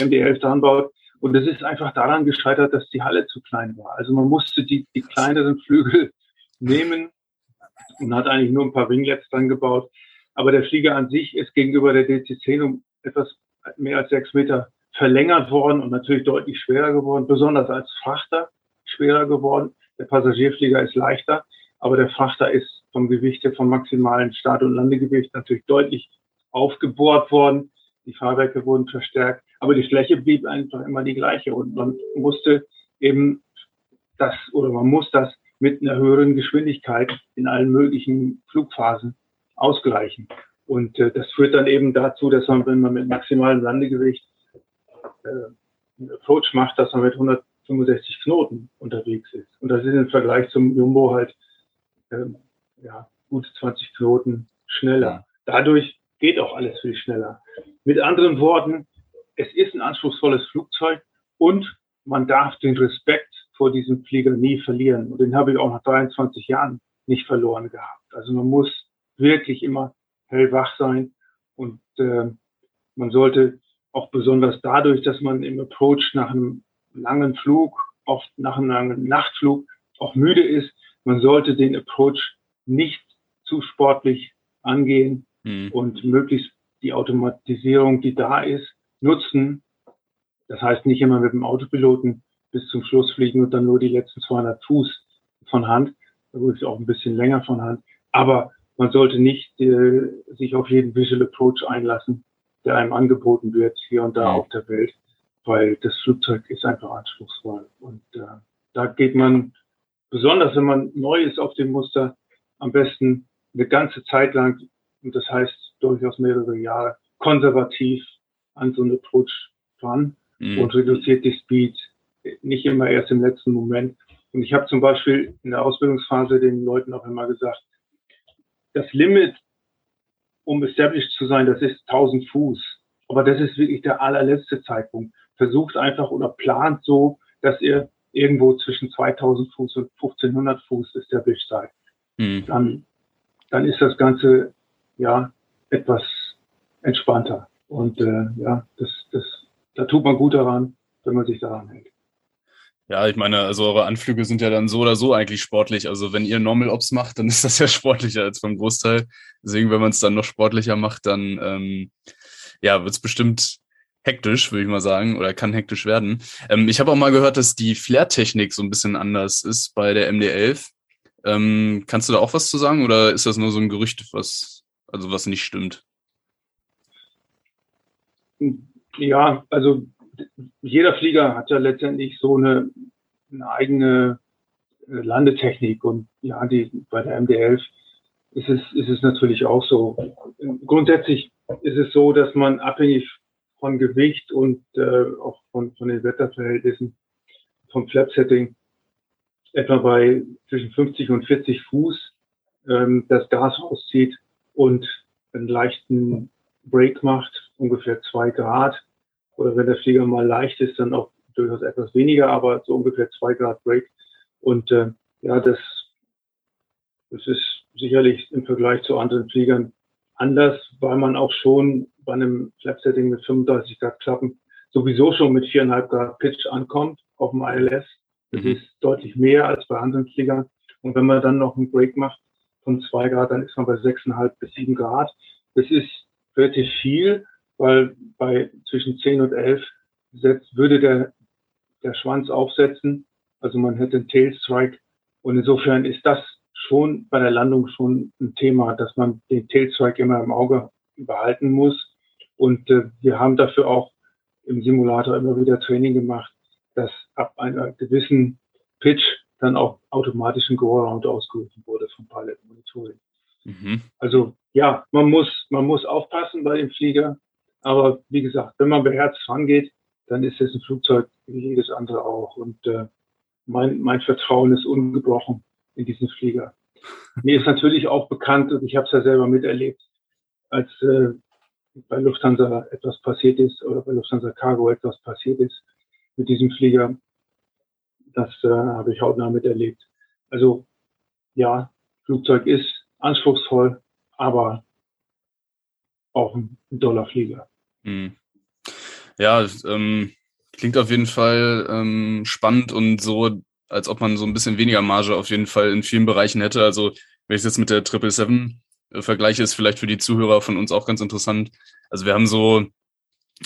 MD11 dran baut. Und es ist einfach daran gescheitert, dass die Halle zu klein war. Also man musste die, die kleineren Flügel nehmen und hat eigentlich nur ein paar Winglets dran gebaut. Aber der Flieger an sich ist gegenüber der DC-10 um etwas mehr als sechs Meter verlängert worden und natürlich deutlich schwerer geworden, besonders als Frachter schwerer geworden. Der Passagierflieger ist leichter, aber der Frachter ist vom Gewicht her, vom maximalen Start- und Landegewicht natürlich deutlich aufgebohrt worden. Die Fahrwerke wurden verstärkt. Aber die Fläche blieb einfach immer die gleiche und man musste eben das oder man muss das mit einer höheren Geschwindigkeit in allen möglichen Flugphasen ausgleichen. Und äh, das führt dann eben dazu, dass man, wenn man mit maximalem Landegewicht äh, einen Approach macht, dass man mit 165 Knoten unterwegs ist. Und das ist im Vergleich zum Jumbo halt äh, ja, gut 20 Knoten schneller. Dadurch geht auch alles viel schneller. Mit anderen Worten, es ist ein anspruchsvolles Flugzeug und man darf den Respekt vor diesem Flieger nie verlieren. Und den habe ich auch nach 23 Jahren nicht verloren gehabt. Also man muss wirklich immer hellwach sein und äh, man sollte auch besonders dadurch, dass man im Approach nach einem langen Flug, oft nach einem langen Nachtflug auch müde ist, man sollte den Approach nicht zu sportlich angehen mhm. und möglichst die Automatisierung, die da ist, nutzen. Das heißt nicht immer mit dem Autopiloten bis zum Schluss fliegen und dann nur die letzten 200 Fuß von Hand. Ich auch ein bisschen länger von Hand. Aber man sollte nicht äh, sich auf jeden Visual Approach einlassen, der einem angeboten wird, hier und da ja. auf der Welt, weil das Flugzeug ist einfach anspruchsvoll. Und äh, da geht man, besonders wenn man neu ist auf dem Muster, am besten eine ganze Zeit lang, und das heißt durchaus mehrere Jahre, konservativ an so eine Approach dran mhm. und reduziert die Speed nicht immer erst im letzten Moment. Und ich habe zum Beispiel in der Ausbildungsphase den Leuten auch immer gesagt, das Limit, um established zu sein, das ist 1000 Fuß. Aber das ist wirklich der allerletzte Zeitpunkt. Versucht einfach oder plant so, dass ihr irgendwo zwischen 2000 Fuß und 1500 Fuß established seid. Mhm. Dann, dann ist das Ganze ja etwas entspannter. Und äh, ja, das, das, da tut man gut daran, wenn man sich daran hält. Ja, ich meine, also eure Anflüge sind ja dann so oder so eigentlich sportlich. Also wenn ihr Normal Ops macht, dann ist das ja sportlicher als beim Großteil. Deswegen, wenn man es dann noch sportlicher macht, dann ähm, ja, wird es bestimmt hektisch, würde ich mal sagen, oder kann hektisch werden. Ähm, ich habe auch mal gehört, dass die Flair-Technik so ein bisschen anders ist bei der MD11. Ähm, kannst du da auch was zu sagen oder ist das nur so ein Gerücht, was also was nicht stimmt? Ja, also jeder Flieger hat ja letztendlich so eine, eine eigene äh, Landetechnik und ja, die bei der MD11 ist es, ist es natürlich auch so. Grundsätzlich ist es so, dass man abhängig von Gewicht und äh, auch von, von den Wetterverhältnissen, vom Flap-Setting, etwa bei zwischen 50 und 40 Fuß ähm, das Gas rauszieht und einen leichten Break macht, ungefähr zwei Grad oder wenn der Flieger mal leicht ist, dann auch durchaus etwas weniger, aber so ungefähr zwei Grad Break. Und äh, ja, das, das ist sicherlich im Vergleich zu anderen Fliegern anders, weil man auch schon bei einem Flap-Setting mit 35 Grad Klappen sowieso schon mit viereinhalb Grad Pitch ankommt auf dem ILS. Das mhm. ist deutlich mehr als bei anderen Fliegern. Und wenn man dann noch einen Break macht von zwei Grad, dann ist man bei sechseinhalb bis sieben Grad. Das ist relativ viel, weil bei zwischen 10 und 11 setzt, würde der, der Schwanz aufsetzen. Also man hätte einen Tailstrike. Und insofern ist das schon bei der Landung schon ein Thema, dass man den Tailstrike immer im Auge behalten muss. Und äh, wir haben dafür auch im Simulator immer wieder Training gemacht, dass ab einer gewissen Pitch dann auch automatisch ein Go-Around ausgerufen wurde vom Pilot Monitoring. Mhm. Also ja, man muss, man muss aufpassen bei dem Flieger. Aber wie gesagt, wenn man beherzt rangeht, dann ist es ein Flugzeug wie jedes andere auch. Und äh, mein, mein Vertrauen ist ungebrochen in diesen Flieger. Mir ist natürlich auch bekannt, und ich habe es ja selber miterlebt, als äh, bei Lufthansa etwas passiert ist oder bei Lufthansa Cargo etwas passiert ist mit diesem Flieger. Das äh, habe ich hautnah miterlebt. Also ja, Flugzeug ist anspruchsvoll, aber auch ein Dollarflieger. Mhm. Ja, ähm, klingt auf jeden Fall ähm, spannend und so, als ob man so ein bisschen weniger Marge auf jeden Fall in vielen Bereichen hätte. Also wenn ich es jetzt mit der 777 äh, vergleiche, ist vielleicht für die Zuhörer von uns auch ganz interessant. Also wir haben so,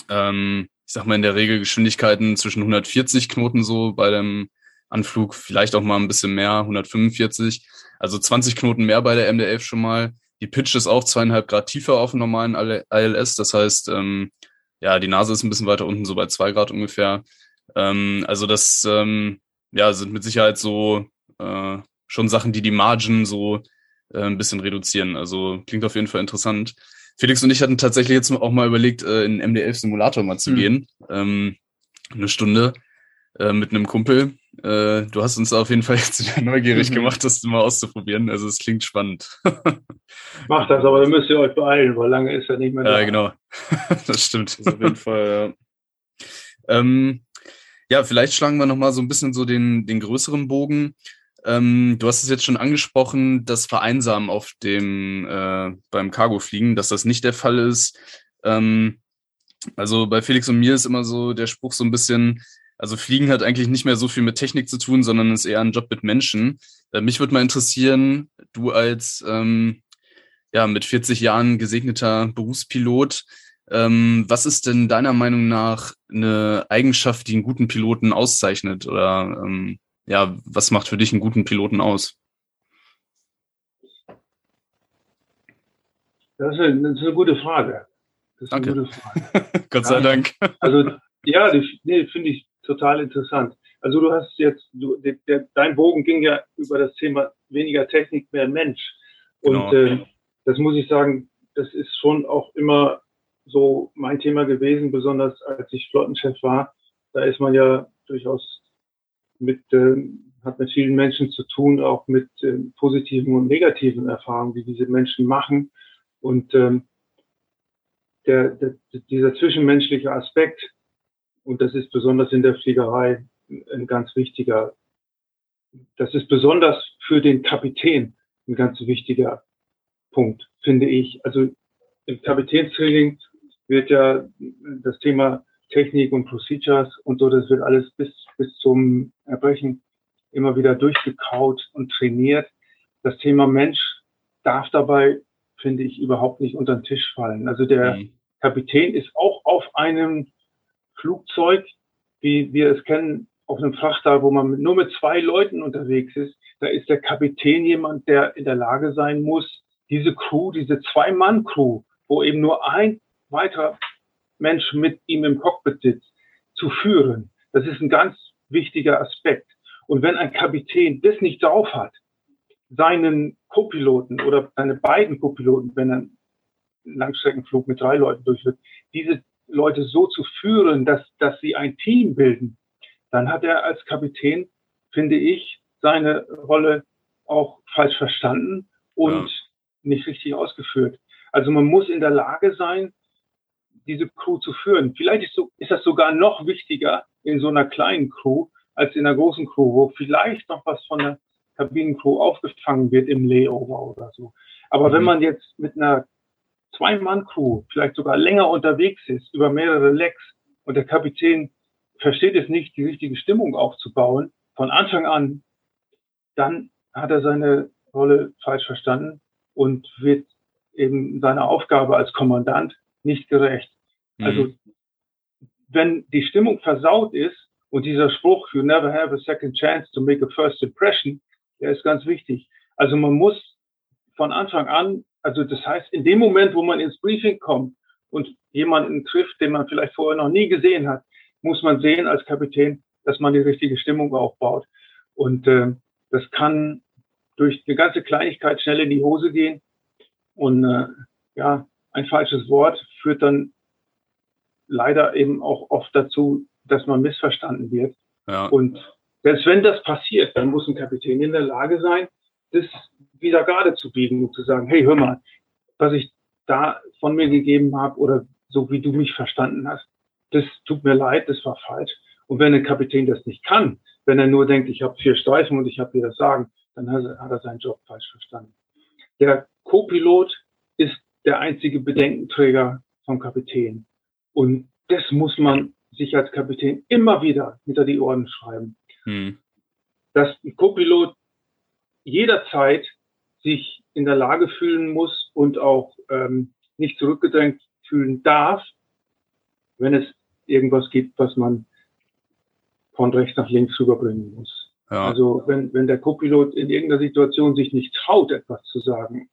ähm, ich sag mal in der Regel Geschwindigkeiten zwischen 140 Knoten so bei dem Anflug, vielleicht auch mal ein bisschen mehr, 145. Also 20 Knoten mehr bei der MD11 schon mal. Die Pitch ist auch zweieinhalb Grad tiefer auf dem normalen ILS. Das heißt, ähm, ja, die Nase ist ein bisschen weiter unten, so bei zwei Grad ungefähr. Ähm, also das ähm, ja, sind mit Sicherheit so äh, schon Sachen, die die Margin so äh, ein bisschen reduzieren. Also klingt auf jeden Fall interessant. Felix und ich hatten tatsächlich jetzt auch mal überlegt, äh, in MD11-Simulator mal zu mhm. gehen. Ähm, eine Stunde äh, mit einem Kumpel. Äh, du hast uns auf jeden Fall jetzt wieder neugierig mhm. gemacht, das mal auszuprobieren. Also es klingt spannend. Macht das, aber dann müsst ihr euch beeilen, weil lange ist ja nicht mehr da. Ja, genau. das stimmt. Das auf jeden Fall, ja. Ähm, ja, vielleicht schlagen wir nochmal so ein bisschen so den, den größeren Bogen. Ähm, du hast es jetzt schon angesprochen, das Vereinsamen auf dem äh, beim Cargo-Fliegen, dass das nicht der Fall ist. Ähm, also bei Felix und mir ist immer so der Spruch so ein bisschen, also Fliegen hat eigentlich nicht mehr so viel mit Technik zu tun, sondern ist eher ein Job mit Menschen. Äh, mich würde mal interessieren, du als ähm, ja mit 40 Jahren gesegneter Berufspilot, ähm, was ist denn deiner Meinung nach eine Eigenschaft, die einen guten Piloten auszeichnet? Oder ähm, ja, was macht für dich einen guten Piloten aus? Das ist eine, das ist eine gute Frage. Danke. Gott sei Dank. Also ja, das nee, finde ich total interessant. Also du hast jetzt, du, der, der, dein Bogen ging ja über das Thema weniger Technik, mehr Mensch. Und genau. äh, das muss ich sagen, das ist schon auch immer so mein Thema gewesen, besonders als ich Flottenchef war. Da ist man ja durchaus mit, äh, hat mit vielen Menschen zu tun, auch mit äh, positiven und negativen Erfahrungen, die diese Menschen machen. Und ähm, der, der, dieser zwischenmenschliche Aspekt, und das ist besonders in der Fliegerei ein ganz wichtiger, das ist besonders für den Kapitän ein ganz wichtiger Punkt, finde ich. Also im Kapitänstraining wird ja das Thema Technik und Procedures und so, das wird alles bis, bis zum Erbrechen immer wieder durchgekaut und trainiert. Das Thema Mensch darf dabei, finde ich, überhaupt nicht unter den Tisch fallen. Also der mhm. Kapitän ist auch auf einem Flugzeug, wie wir es kennen, auf einem Frachter, wo man nur mit zwei Leuten unterwegs ist. Da ist der Kapitän jemand, der in der Lage sein muss, diese Crew, diese Zwei-Mann-Crew, wo eben nur ein weiterer Mensch mit ihm im Cockpit sitzt, zu führen. Das ist ein ganz wichtiger Aspekt. Und wenn ein Kapitän das nicht drauf hat, seinen Co-Piloten oder seine beiden Co-Piloten, wenn er einen Langstreckenflug mit drei Leuten durchführt, diese Leute so zu führen, dass, dass sie ein Team bilden, dann hat er als Kapitän, finde ich, seine Rolle auch falsch verstanden und ja. nicht richtig ausgeführt. Also man muss in der Lage sein, diese Crew zu führen. Vielleicht ist, so, ist das sogar noch wichtiger in so einer kleinen Crew als in einer großen Crew, wo vielleicht noch was von der Kabinencrew aufgefangen wird im Layover oder so. Aber mhm. wenn man jetzt mit einer Zwei-Mann-Crew vielleicht sogar länger unterwegs ist, über mehrere Lecks und der Kapitän versteht es nicht, die richtige Stimmung aufzubauen, von Anfang an, dann hat er seine Rolle falsch verstanden und wird eben seiner Aufgabe als Kommandant nicht gerecht. Mhm. Also wenn die Stimmung versaut ist und dieser Spruch, you never have a second chance to make a first impression, der ist ganz wichtig. Also man muss von Anfang an, also das heißt, in dem Moment, wo man ins Briefing kommt und jemanden trifft, den man vielleicht vorher noch nie gesehen hat, muss man sehen als Kapitän, dass man die richtige Stimmung aufbaut. Und äh, das kann durch eine ganze Kleinigkeit schnell in die Hose gehen. Und äh, ja, ein falsches Wort führt dann leider eben auch oft dazu, dass man missverstanden wird. Ja. Und selbst wenn das passiert, dann muss ein Kapitän in der Lage sein, das wieder gerade zu biegen und zu sagen, hey, hör mal, was ich da von mir gegeben habe oder so wie du mich verstanden hast, das tut mir leid, das war falsch. Und wenn ein Kapitän das nicht kann, wenn er nur denkt, ich habe vier Streifen und ich habe dir das sagen, dann hat er seinen Job falsch verstanden. Der Co-Pilot ist der einzige Bedenkenträger vom Kapitän. Und das muss man sich als Kapitän immer wieder hinter die Ohren schreiben. Hm. Dass ein Co-Pilot jederzeit sich in der Lage fühlen muss und auch ähm, nicht zurückgedrängt fühlen darf, wenn es irgendwas gibt, was man von rechts nach links rüberbringen muss. Ja. Also wenn, wenn der Co-Pilot in irgendeiner Situation sich nicht traut, etwas zu sagen,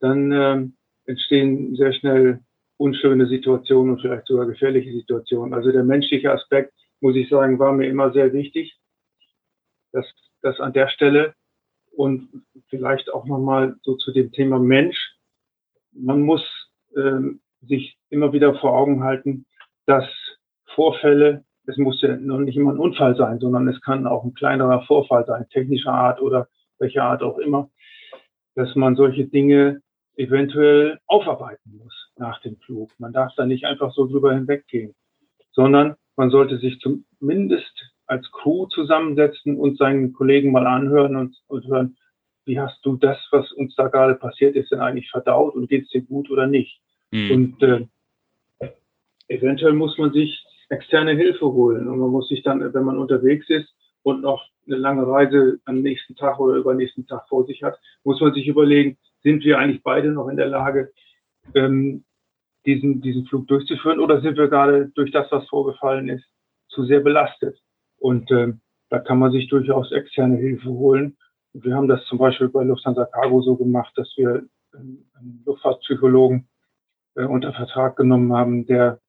dann ähm, entstehen sehr schnell unschöne Situationen und vielleicht sogar gefährliche Situationen. Also der menschliche Aspekt, muss ich sagen, war mir immer sehr wichtig. Das, das an der Stelle und vielleicht auch nochmal so zu dem Thema Mensch. Man muss ähm, sich immer wieder vor Augen halten, dass Vorfälle, es muss ja noch nicht immer ein Unfall sein, sondern es kann auch ein kleinerer Vorfall sein, technischer Art oder welcher Art auch immer, dass man solche Dinge eventuell aufarbeiten muss nach dem Flug. Man darf da nicht einfach so drüber hinweggehen, sondern man sollte sich zumindest als Crew zusammensetzen und seinen Kollegen mal anhören und, und hören, wie hast du das, was uns da gerade passiert ist, denn eigentlich verdaut und geht es dir gut oder nicht? Mhm. Und äh, eventuell muss man sich externe Hilfe holen und man muss sich dann, wenn man unterwegs ist und noch eine lange Reise am nächsten Tag oder übernächsten Tag vor sich hat, muss man sich überlegen, sind wir eigentlich beide noch in der Lage, ähm, diesen, diesen Flug durchzuführen oder sind wir gerade durch das, was vorgefallen ist, zu sehr belastet? Und äh, da kann man sich durchaus externe Hilfe holen. Wir haben das zum Beispiel bei Lufthansa Cargo so gemacht, dass wir einen Luftfahrtpsychologen äh, unter Vertrag genommen haben, der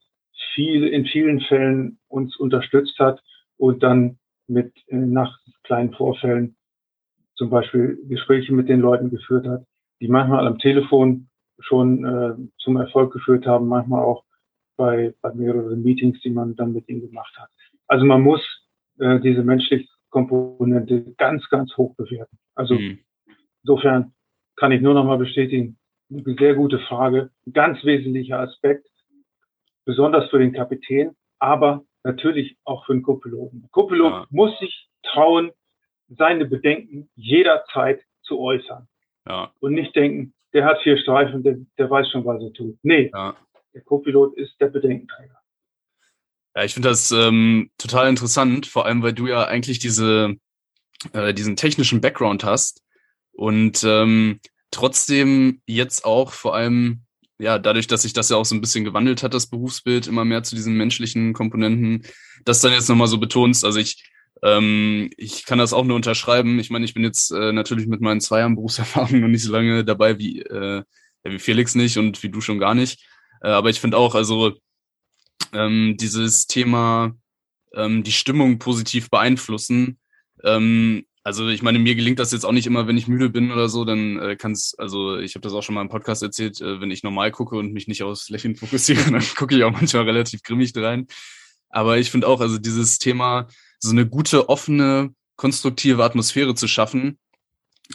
viel, in vielen Fällen uns unterstützt hat und dann mit äh, nach kleinen Vorfällen zum Beispiel Gespräche mit den Leuten geführt hat, die manchmal am Telefon schon äh, zum Erfolg geführt haben, manchmal auch bei, bei mehreren Meetings, die man dann mit ihnen gemacht hat. Also man muss äh, diese menschliche Komponente ganz, ganz hoch bewerten. Also mhm. insofern kann ich nur noch mal bestätigen, eine sehr gute Frage, ein ganz wesentlicher Aspekt, besonders für den Kapitän, aber natürlich auch für den Co-Piloten. Co-Pilot ja. muss sich trauen, seine Bedenken jederzeit zu äußern. Ja. Und nicht denken, der hat vier Streifen, der, der weiß schon, was er tut. Nee, ja. der Co-Pilot ist der Bedenkenträger. Ja, ich finde das ähm, total interessant, vor allem weil du ja eigentlich diese, äh, diesen technischen Background hast und ähm, trotzdem jetzt auch vor allem, ja, dadurch, dass sich das ja auch so ein bisschen gewandelt hat, das Berufsbild, immer mehr zu diesen menschlichen Komponenten, das dann jetzt nochmal so betonst. Also ich ähm, ich kann das auch nur unterschreiben. Ich meine, ich bin jetzt äh, natürlich mit meinen zwei Jahren Berufserfahrung noch nicht so lange dabei wie, äh, wie Felix nicht und wie du schon gar nicht. Äh, aber ich finde auch, also ähm, dieses Thema ähm, die Stimmung positiv beeinflussen. Ähm, also ich meine, mir gelingt das jetzt auch nicht immer, wenn ich müde bin oder so, dann äh, kann es, also ich habe das auch schon mal im Podcast erzählt, äh, wenn ich normal gucke und mich nicht aufs Lächeln fokussiere, dann gucke ich auch manchmal relativ grimmig rein. Aber ich finde auch, also dieses Thema, so eine gute, offene, konstruktive Atmosphäre zu schaffen.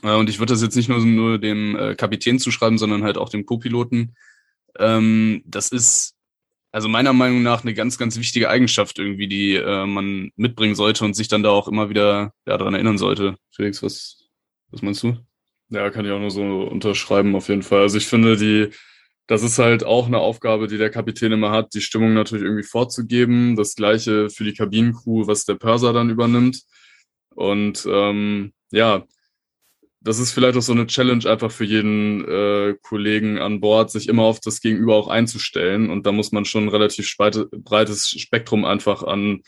Äh, und ich würde das jetzt nicht nur, nur dem äh, Kapitän zuschreiben, sondern halt auch dem Co-Piloten. Ähm, das ist also meiner Meinung nach eine ganz, ganz wichtige Eigenschaft irgendwie, die äh, man mitbringen sollte und sich dann da auch immer wieder ja, daran erinnern sollte. Felix, was, was meinst du? Ja, kann ich auch nur so unterschreiben auf jeden Fall. Also ich finde, die, das ist halt auch eine Aufgabe, die der Kapitän immer hat, die Stimmung natürlich irgendwie vorzugeben. Das gleiche für die Kabinencrew, was der Pörser dann übernimmt. Und ähm, ja, das ist vielleicht auch so eine Challenge einfach für jeden äh, Kollegen an Bord, sich immer auf das Gegenüber auch einzustellen. Und da muss man schon ein relativ breites Spektrum einfach an,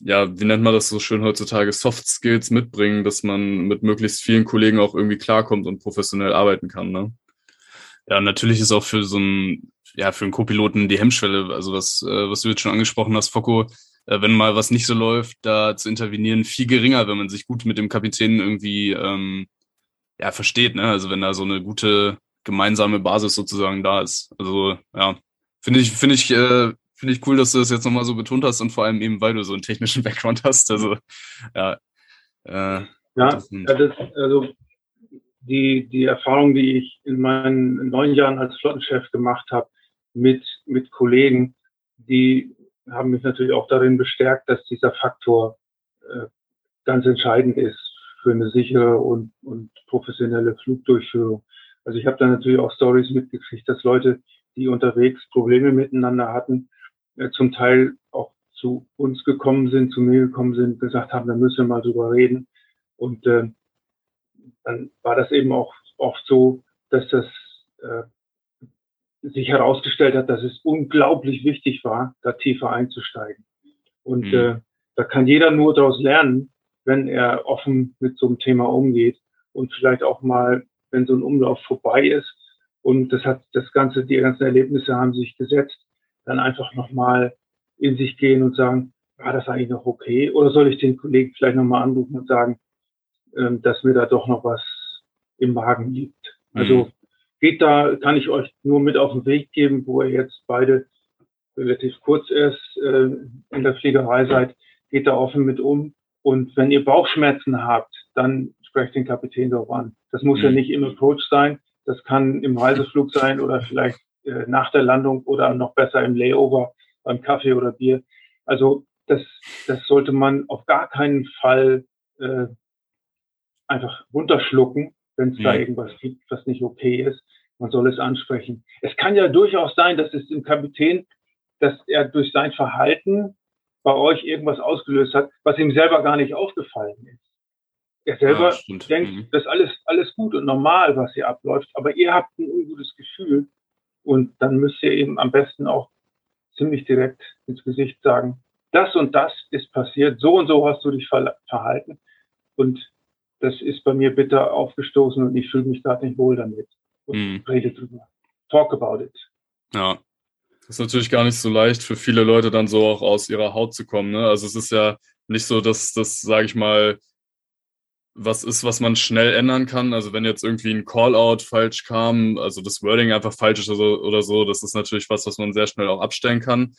ja, wie nennt man das so schön heutzutage, Soft Skills mitbringen, dass man mit möglichst vielen Kollegen auch irgendwie klarkommt und professionell arbeiten kann. Ne? Ja, natürlich ist auch für so einen, ja, für einen Co-Piloten die Hemmschwelle, also was, äh, was du jetzt schon angesprochen hast, Focco, äh, wenn mal was nicht so läuft, da zu intervenieren, viel geringer, wenn man sich gut mit dem Kapitän irgendwie ähm, ja, versteht, ne? Also wenn da so eine gute gemeinsame Basis sozusagen da ist. Also ja, finde ich, finde ich, äh, finde ich cool, dass du das jetzt nochmal so betont hast und vor allem eben, weil du so einen technischen Background hast. Also ja. Äh, ja, das, also die, die Erfahrung, die ich in meinen neun Jahren als Flottenchef gemacht habe mit, mit Kollegen, die haben mich natürlich auch darin bestärkt, dass dieser Faktor äh, ganz entscheidend ist für eine sichere und, und professionelle Flugdurchführung. Also ich habe da natürlich auch Stories mitgekriegt, dass Leute, die unterwegs Probleme miteinander hatten, äh, zum Teil auch zu uns gekommen sind, zu mir gekommen sind, gesagt haben, da müssen wir mal drüber reden. Und äh, dann war das eben auch oft so, dass das äh, sich herausgestellt hat, dass es unglaublich wichtig war, da tiefer einzusteigen. Und mhm. äh, da kann jeder nur daraus lernen, wenn er offen mit so einem Thema umgeht und vielleicht auch mal, wenn so ein Umlauf vorbei ist Und das hat das ganze, die ganzen Erlebnisse haben sich gesetzt, dann einfach nochmal in sich gehen und sagen, war das eigentlich noch okay? Oder soll ich den Kollegen vielleicht nochmal anrufen und sagen, dass mir da doch noch was im Magen liegt? Also Mhm. geht da, kann ich euch nur mit auf den Weg geben, wo ihr jetzt beide relativ kurz erst äh, in der Fliegerei seid, geht da offen mit um. Und wenn ihr Bauchschmerzen habt, dann sprecht den Kapitän darauf an. Das muss ja Mhm. nicht im Approach sein, das kann im Reiseflug sein oder vielleicht äh, nach der Landung oder noch besser im Layover beim Kaffee oder Bier. Also das, das sollte man auf gar keinen Fall äh, einfach runterschlucken, wenn es da Mhm. irgendwas gibt, was nicht okay ist. Man soll es ansprechen. Es kann ja durchaus sein, dass es dem Kapitän, dass er durch sein Verhalten bei euch irgendwas ausgelöst hat, was ihm selber gar nicht aufgefallen ist. Er selber Ja, denkt, Mhm. das ist alles, alles gut und normal, was hier abläuft, aber ihr habt ein ungutes Gefühl und dann müsst ihr eben am besten auch ziemlich direkt ins Gesicht sagen, das und das ist passiert, so und so hast du dich ver verhalten und das ist bei mir bitter aufgestoßen und ich fühle mich gerade nicht wohl damit. Und Mhm. rede drüber. Talk about it. Ja. Das ist natürlich gar nicht so leicht für viele Leute dann so auch aus ihrer Haut zu kommen. Ne? Also es ist ja nicht so, dass das, sage ich mal, was ist, was man schnell ändern kann. Also wenn jetzt irgendwie ein Callout falsch kam, also das Wording einfach falsch ist oder so, oder so, das ist natürlich was, was man sehr schnell auch abstellen kann.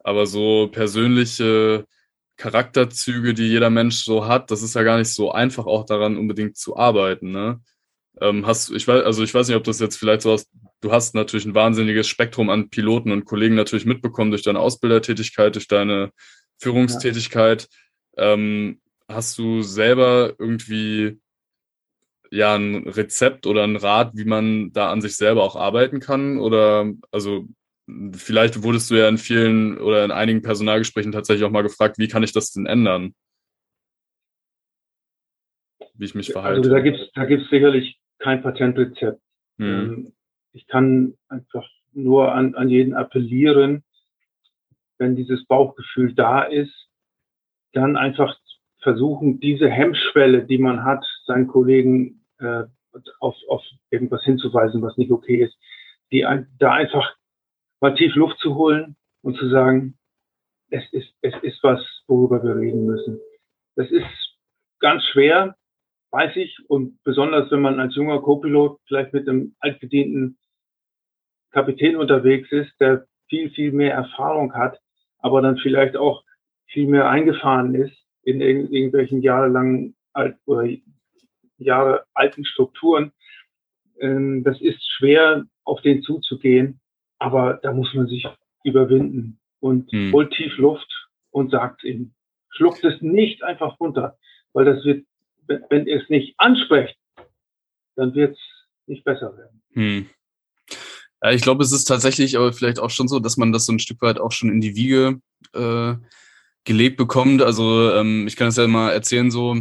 Aber so persönliche Charakterzüge, die jeder Mensch so hat, das ist ja gar nicht so einfach, auch daran unbedingt zu arbeiten. Ne? Ähm, hast, ich weiß, also ich weiß nicht, ob das jetzt vielleicht so hast, du hast natürlich ein wahnsinniges Spektrum an Piloten und Kollegen natürlich mitbekommen durch deine Ausbildertätigkeit, durch deine Führungstätigkeit. Ähm, hast du selber irgendwie ja ein Rezept oder ein Rat, wie man da an sich selber auch arbeiten kann? Oder also vielleicht wurdest du ja in vielen oder in einigen Personalgesprächen tatsächlich auch mal gefragt, wie kann ich das denn ändern? Wie ich mich verhalte. Also da gibt's da gibt's sicherlich kein Patentrezept. Hm. Ähm, Ich kann einfach nur an, an jeden appellieren, wenn dieses Bauchgefühl da ist, dann einfach versuchen, diese Hemmschwelle, die man hat, seinen Kollegen äh, auf, auf irgendwas hinzuweisen, was nicht okay ist, die ein, da einfach mal tief Luft zu holen und zu sagen, es ist, es ist was, worüber wir reden müssen. Das ist ganz schwer, weiß ich, und besonders wenn man als junger Co-Pilot vielleicht mit einem altgedienten Kapitän unterwegs ist, der viel, viel mehr Erfahrung hat, aber dann vielleicht auch viel mehr eingefahren ist in irg irgendwelchen jahrelangen alt oder Jahre alten Strukturen. Ähm, das ist schwer, auf den zuzugehen, aber da muss man sich überwinden und Hm. holt tief Luft und sagt ihm, schluckt es nicht einfach runter, weil das wird, wenn, ihr es nicht ansprecht, dann wird es nicht besser werden. Hm. Ja, ich glaube, es ist tatsächlich aber vielleicht auch schon so, dass man das so ein Stück weit auch schon in die Wiege äh, gelegt bekommt. Also ähm, ich kann es ja mal erzählen, so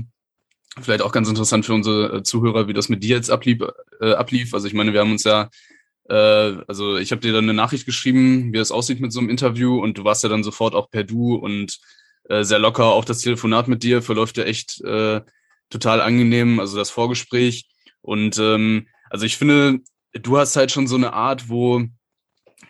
vielleicht auch ganz interessant für unsere äh, Zuhörer, wie das mit dir jetzt ablief. Äh, ablief. Also ich meine, wir haben uns ja, äh, also ich habe dir dann eine Nachricht geschrieben, wie es aussieht mit so einem Interview und du warst ja dann sofort auch per Du und äh, sehr locker. Auch das Telefonat mit dir verläuft ja echt äh, total angenehm, also das Vorgespräch. Und ähm, also ich finde, du hast halt schon so eine Art, wo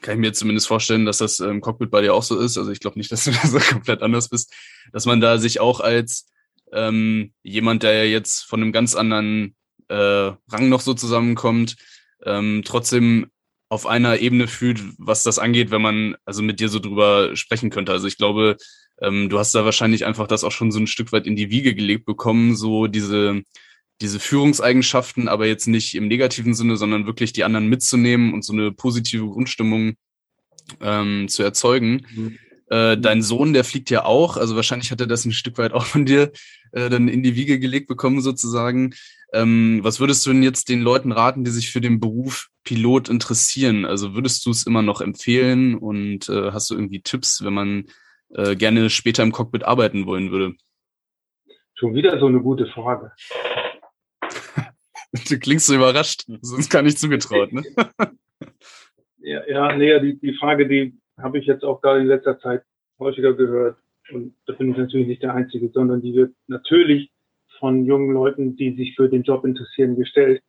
kann ich mir zumindest vorstellen, dass das im Cockpit bei dir auch so ist. Also ich glaube nicht, dass du da so komplett anders bist, dass man da sich auch als ähm, jemand, der ja jetzt von einem ganz anderen äh, Rang noch so zusammenkommt, ähm, trotzdem auf einer Ebene fühlt, was das angeht, wenn man also mit dir so drüber sprechen könnte. Also ich glaube, ähm, du hast da wahrscheinlich einfach das auch schon so ein Stück weit in die Wiege gelegt bekommen, so diese diese Führungseigenschaften, aber jetzt nicht im negativen Sinne, sondern wirklich die anderen mitzunehmen und so eine positive Grundstimmung ähm, zu erzeugen. Mhm. Äh, dein Sohn, der fliegt ja auch, also wahrscheinlich hat er das ein Stück weit auch von dir äh, dann in die Wiege gelegt bekommen sozusagen. Ähm, was würdest du denn jetzt den Leuten raten, die sich für den Beruf Pilot interessieren? Also würdest du es immer noch empfehlen und äh, hast du irgendwie Tipps, wenn man äh, gerne später im Cockpit arbeiten wollen würde? Schon wieder so eine gute Frage. Du klingst so überrascht, sonst gar nicht zugetraut, ne? Ja, ja nee, die, die Frage, die habe ich jetzt auch gerade in letzter Zeit häufiger gehört. Und da bin ich natürlich nicht der Einzige, sondern die wird natürlich von jungen Leuten, die sich für den Job interessieren, gestellt,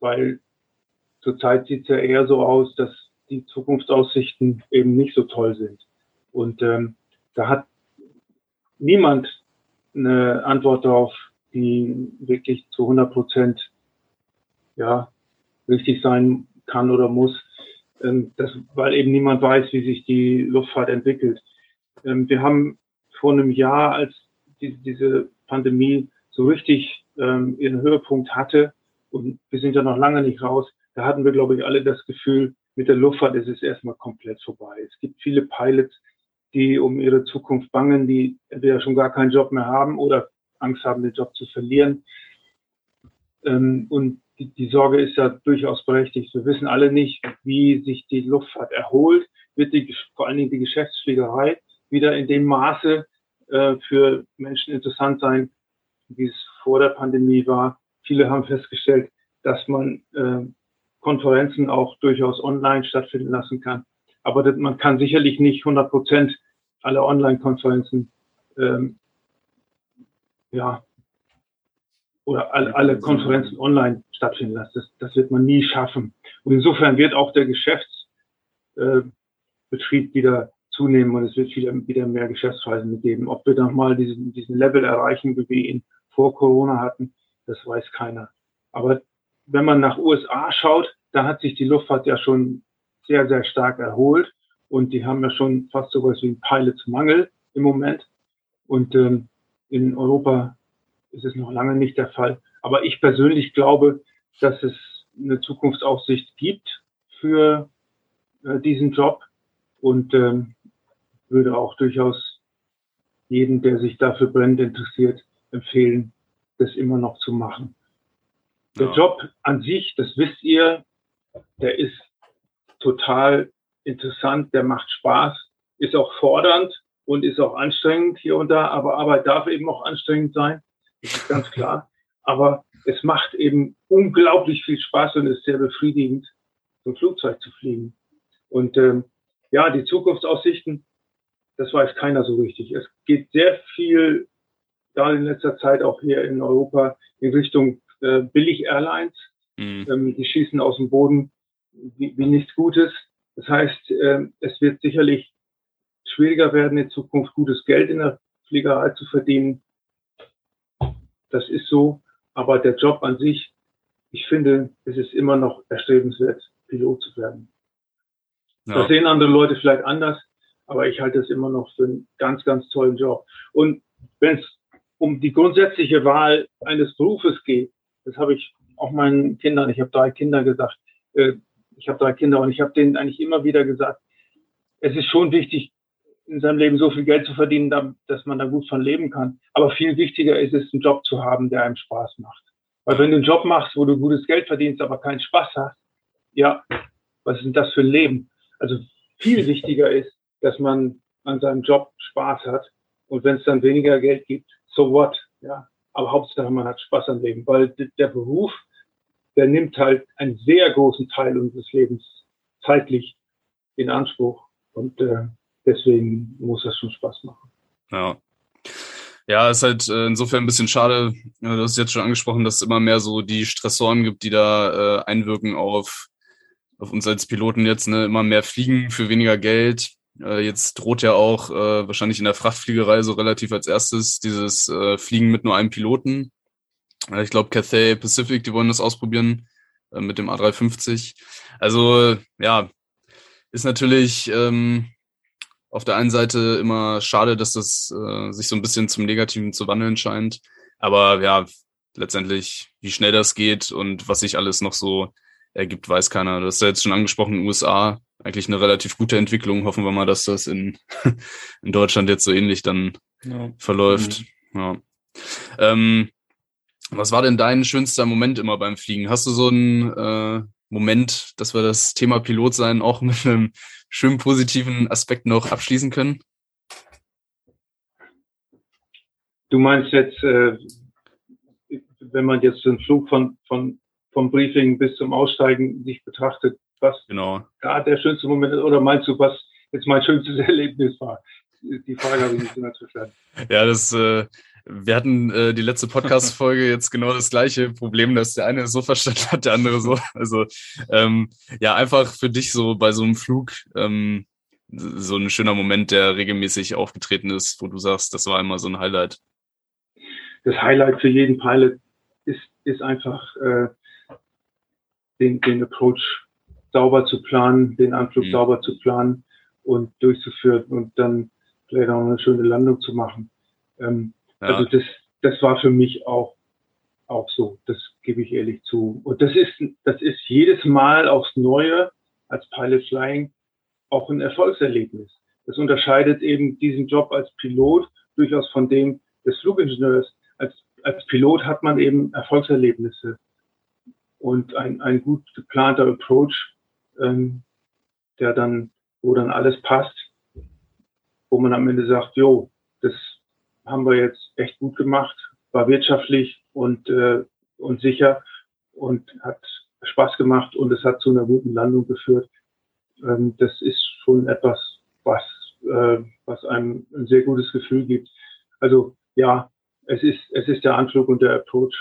weil zurzeit sieht es ja eher so aus, dass die Zukunftsaussichten eben nicht so toll sind. Und ähm, da hat niemand eine Antwort darauf, die wirklich zu 100 Prozent ja, richtig sein kann oder muss, ähm, das, weil eben niemand weiß, wie sich die Luftfahrt entwickelt. Ähm, wir haben vor einem Jahr, als die, diese Pandemie so richtig ähm, ihren Höhepunkt hatte, und wir sind ja noch lange nicht raus, da hatten wir, glaube ich, alle das Gefühl, mit der Luftfahrt ist es erstmal komplett vorbei. Es gibt viele Pilots, die um ihre Zukunft bangen, die entweder schon gar keinen Job mehr haben oder Angst haben, den Job zu verlieren. Ähm, und die, die Sorge ist ja durchaus berechtigt. Wir wissen alle nicht, wie sich die Luftfahrt erholt. Wird die, vor allen Dingen die Geschäftsfliegerei wieder in dem Maße äh, für Menschen interessant sein, wie es vor der Pandemie war. Viele haben festgestellt, dass man äh, Konferenzen auch durchaus online stattfinden lassen kann. Aber das, man kann sicherlich nicht 100 Prozent aller Online-Konferenzen ähm, ja, oder alle, alle Konferenzen online stattfinden lassen. Das, das wird man nie schaffen. Und insofern wird auch der Geschäftsbetrieb äh, wieder zunehmen und es wird wieder, wieder mehr Geschäftsreisen geben. Ob wir dann mal diesen, diesen Level erreichen, wie wir ihn vor Corona hatten, das weiß keiner. Aber wenn man nach USA schaut, da hat sich die Luftfahrt ja schon sehr, sehr stark erholt und die haben ja schon fast sowas wie einen Pilotsmangel im Moment. Und ähm, in Europa ist es noch lange nicht der Fall. Aber ich persönlich glaube, dass es eine Zukunftsaussicht gibt für äh, diesen Job und ähm, würde auch durchaus jeden, der sich dafür brennend interessiert, empfehlen, das immer noch zu machen. Der ja. Job an sich, das wisst ihr, der ist total interessant, der macht Spaß, ist auch fordernd und ist auch anstrengend hier und da, aber Arbeit darf eben auch anstrengend sein. Das ist ganz klar. Aber es macht eben unglaublich viel Spaß und ist sehr befriedigend, zum Flugzeug zu fliegen. Und ähm, ja, die Zukunftsaussichten, das weiß keiner so richtig. Es geht sehr viel, da in letzter Zeit auch hier in Europa, in Richtung äh, Billig-Airlines. Mhm. Ähm, die schießen aus dem Boden wie, wie nichts Gutes. Das heißt, äh, es wird sicherlich schwieriger werden, in Zukunft gutes Geld in der Fliegerei zu verdienen das ist so. Aber der Job an sich, ich finde, es ist immer noch erstrebenswert, Pilot zu werden. Ja. Das sehen andere Leute vielleicht anders, aber ich halte es immer noch für einen ganz, ganz tollen Job. Und wenn es um die grundsätzliche Wahl eines Berufes geht, das habe ich auch meinen Kindern, ich habe drei Kinder gesagt, äh, ich habe drei Kinder und ich habe denen eigentlich immer wieder gesagt, es ist schon wichtig, in seinem Leben so viel Geld zu verdienen, dass man da gut von leben kann. Aber viel wichtiger ist es, einen Job zu haben, der einem Spaß macht. Weil wenn du einen Job machst, wo du gutes Geld verdienst, aber keinen Spaß hast, ja, was ist denn das für ein Leben? Also viel wichtiger ist, dass man an seinem Job Spaß hat. Und wenn es dann weniger Geld gibt, so what? Ja, aber Hauptsache man hat Spaß am Leben, weil der Beruf, der nimmt halt einen sehr großen Teil unseres Lebens zeitlich in Anspruch. Und äh, deswegen muss das schon Spaß machen. Ja. Ja, ist halt äh, insofern ein bisschen schade. Du hast jetzt schon angesprochen, dass es immer mehr so die Stressoren gibt, die da äh, einwirken auf, auf uns als Piloten jetzt, ne? Immer mehr fliegen für weniger Geld. Äh, jetzt droht ja auch äh, wahrscheinlich in der Frachtfliegerei so relativ als erstes dieses äh, Fliegen mit nur einem Piloten. Äh, ich glaube, Cathay Pacific, die wollen das ausprobieren äh, mit dem A350. Also ja, ist natürlich ähm, auf der einen Seite immer schade, dass das äh, sich so ein bisschen zum Negativen zu wandeln scheint. Aber ja, letztendlich, wie schnell das geht und was sich alles noch so ergibt, weiß keiner. Du hast ja jetzt schon angesprochen, USA eigentlich eine relativ gute Entwicklung. Hoffen wir mal, dass das in, in Deutschland jetzt so ähnlich dann ja. verläuft. Mhm. Ja. Ähm, was war denn dein schönster Moment immer beim Fliegen? Hast du so einen äh, Moment, dass wir das Thema Pilot sein auch mit einem schönen positiven Aspekt noch abschließen können? Du meinst jetzt, äh, wenn man jetzt den Flug von, von, vom Briefing bis zum Aussteigen sich betrachtet, was genau. da der schönste Moment ist, oder meinst du, was jetzt mein schönstes Erlebnis war? Die Frage habe ich nicht so ganz verstanden. Ja, das äh, wir hatten äh, die letzte Podcast-Folge jetzt genau das gleiche Problem, dass der eine so verstanden hat, der andere so. Also ähm, ja, einfach für dich so bei so einem Flug ähm, so ein schöner Moment, der regelmäßig aufgetreten ist, wo du sagst, das war immer so ein Highlight. Das Highlight für jeden Pilot ist, ist einfach äh, den, den Approach sauber zu planen, den Anflug mhm. sauber zu planen und durchzuführen und dann vielleicht auch eine schöne Landung zu machen. Ähm, ja. Also das, das war für mich auch, auch so, das gebe ich ehrlich zu. Und das ist, das ist jedes Mal aufs Neue als Pilot Flying auch ein Erfolgserlebnis. Das unterscheidet eben diesen Job als Pilot durchaus von dem des Flugingenieurs. Als, als Pilot hat man eben Erfolgserlebnisse und ein, ein gut geplanter Approach, ähm, der dann, wo dann alles passt, wo man am Ende sagt, jo, das haben wir jetzt echt gut gemacht, war wirtschaftlich und, äh, und sicher und hat Spaß gemacht und es hat zu einer guten Landung geführt. Ähm, das ist schon etwas, was, äh, was einem ein sehr gutes Gefühl gibt. Also ja, es ist, es ist der Anflug und der Approach,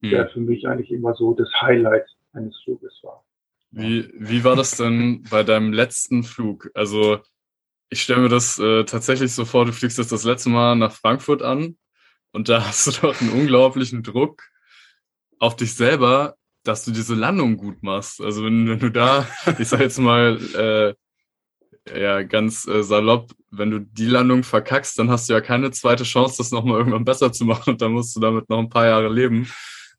mhm. der für mich eigentlich immer so das Highlight eines Fluges war. Wie, wie war das denn bei deinem letzten Flug? Also ich stelle mir das äh, tatsächlich so vor, du fliegst jetzt das letzte Mal nach Frankfurt an und da hast du doch einen unglaublichen Druck auf dich selber, dass du diese Landung gut machst. Also wenn, wenn du da, ich sag jetzt mal, äh, ja, ganz äh, salopp, wenn du die Landung verkackst, dann hast du ja keine zweite Chance, das nochmal irgendwann besser zu machen und dann musst du damit noch ein paar Jahre leben.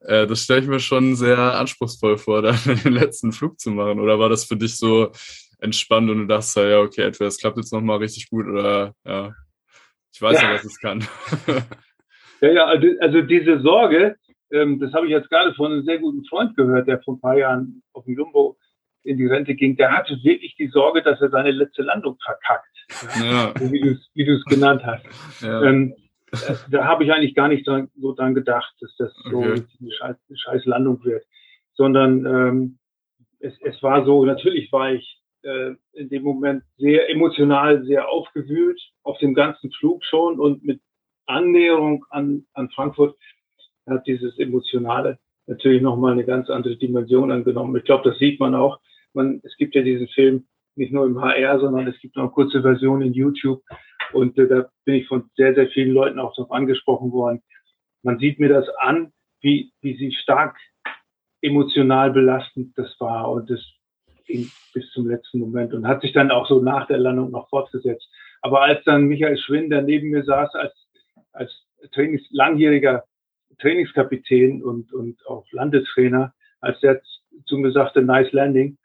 Äh, das stelle ich mir schon sehr anspruchsvoll vor, dann den letzten Flug zu machen. Oder war das für dich so entspannt und du dachtest ja, okay, etwa es klappt jetzt nochmal richtig gut oder ja, ich weiß ja, ja was es kann. ja, ja, also, also diese Sorge, ähm, das habe ich jetzt gerade von einem sehr guten Freund gehört, der vor ein paar Jahren auf dem Jumbo in die Rente ging, der hatte wirklich die Sorge, dass er seine letzte Landung verkackt, ja. wie du es genannt hast. Ja. Ähm, äh, da habe ich eigentlich gar nicht dran, so dran gedacht, dass das so okay. eine, scheiß, eine scheiß Landung wird, sondern ähm, es, es war so, natürlich war ich äh, in dem Moment sehr emotional, sehr aufgewühlt auf dem ganzen Flug schon und mit Annäherung an, an Frankfurt hat dieses Emotionale natürlich nochmal eine ganz andere Dimension angenommen. Ich glaube, das sieht man auch. Man, es gibt ja diesen Film nicht nur im HR, sondern es gibt eine kurze Version in YouTube. Und äh, da bin ich von sehr, sehr vielen Leuten auch darauf angesprochen worden. Man sieht mir das an, wie, wie sie stark emotional belastend das war. Und das ging bis zum letzten Moment und hat sich dann auch so nach der Landung noch fortgesetzt. Aber als dann Michael Schwinn, der neben mir saß, als, als Trainings, langjähriger Trainingskapitän und, und auch Landestrainer, als der zu mir sagte, nice landing,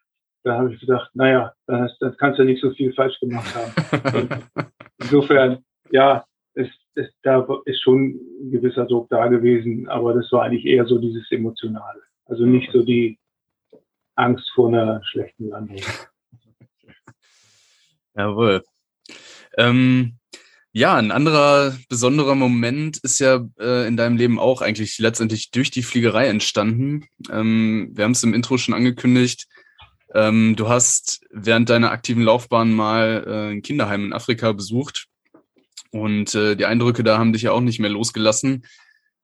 da habe ich gedacht, naja, dann, dann kannst du nicht so viel falsch gemacht haben. insofern, ja, es, es, da ist schon ein gewisser Druck da gewesen, aber das war eigentlich eher so dieses Emotionale. Also nicht so die Angst vor einer schlechten Landung. Jawohl. Ähm, ja, ein anderer besonderer Moment ist ja äh, in deinem Leben auch eigentlich letztendlich durch die Fliegerei entstanden. Ähm, wir haben es im Intro schon angekündigt. Ähm, du hast während deiner aktiven Laufbahn mal äh, ein Kinderheim in Afrika besucht und äh, die Eindrücke da haben dich ja auch nicht mehr losgelassen.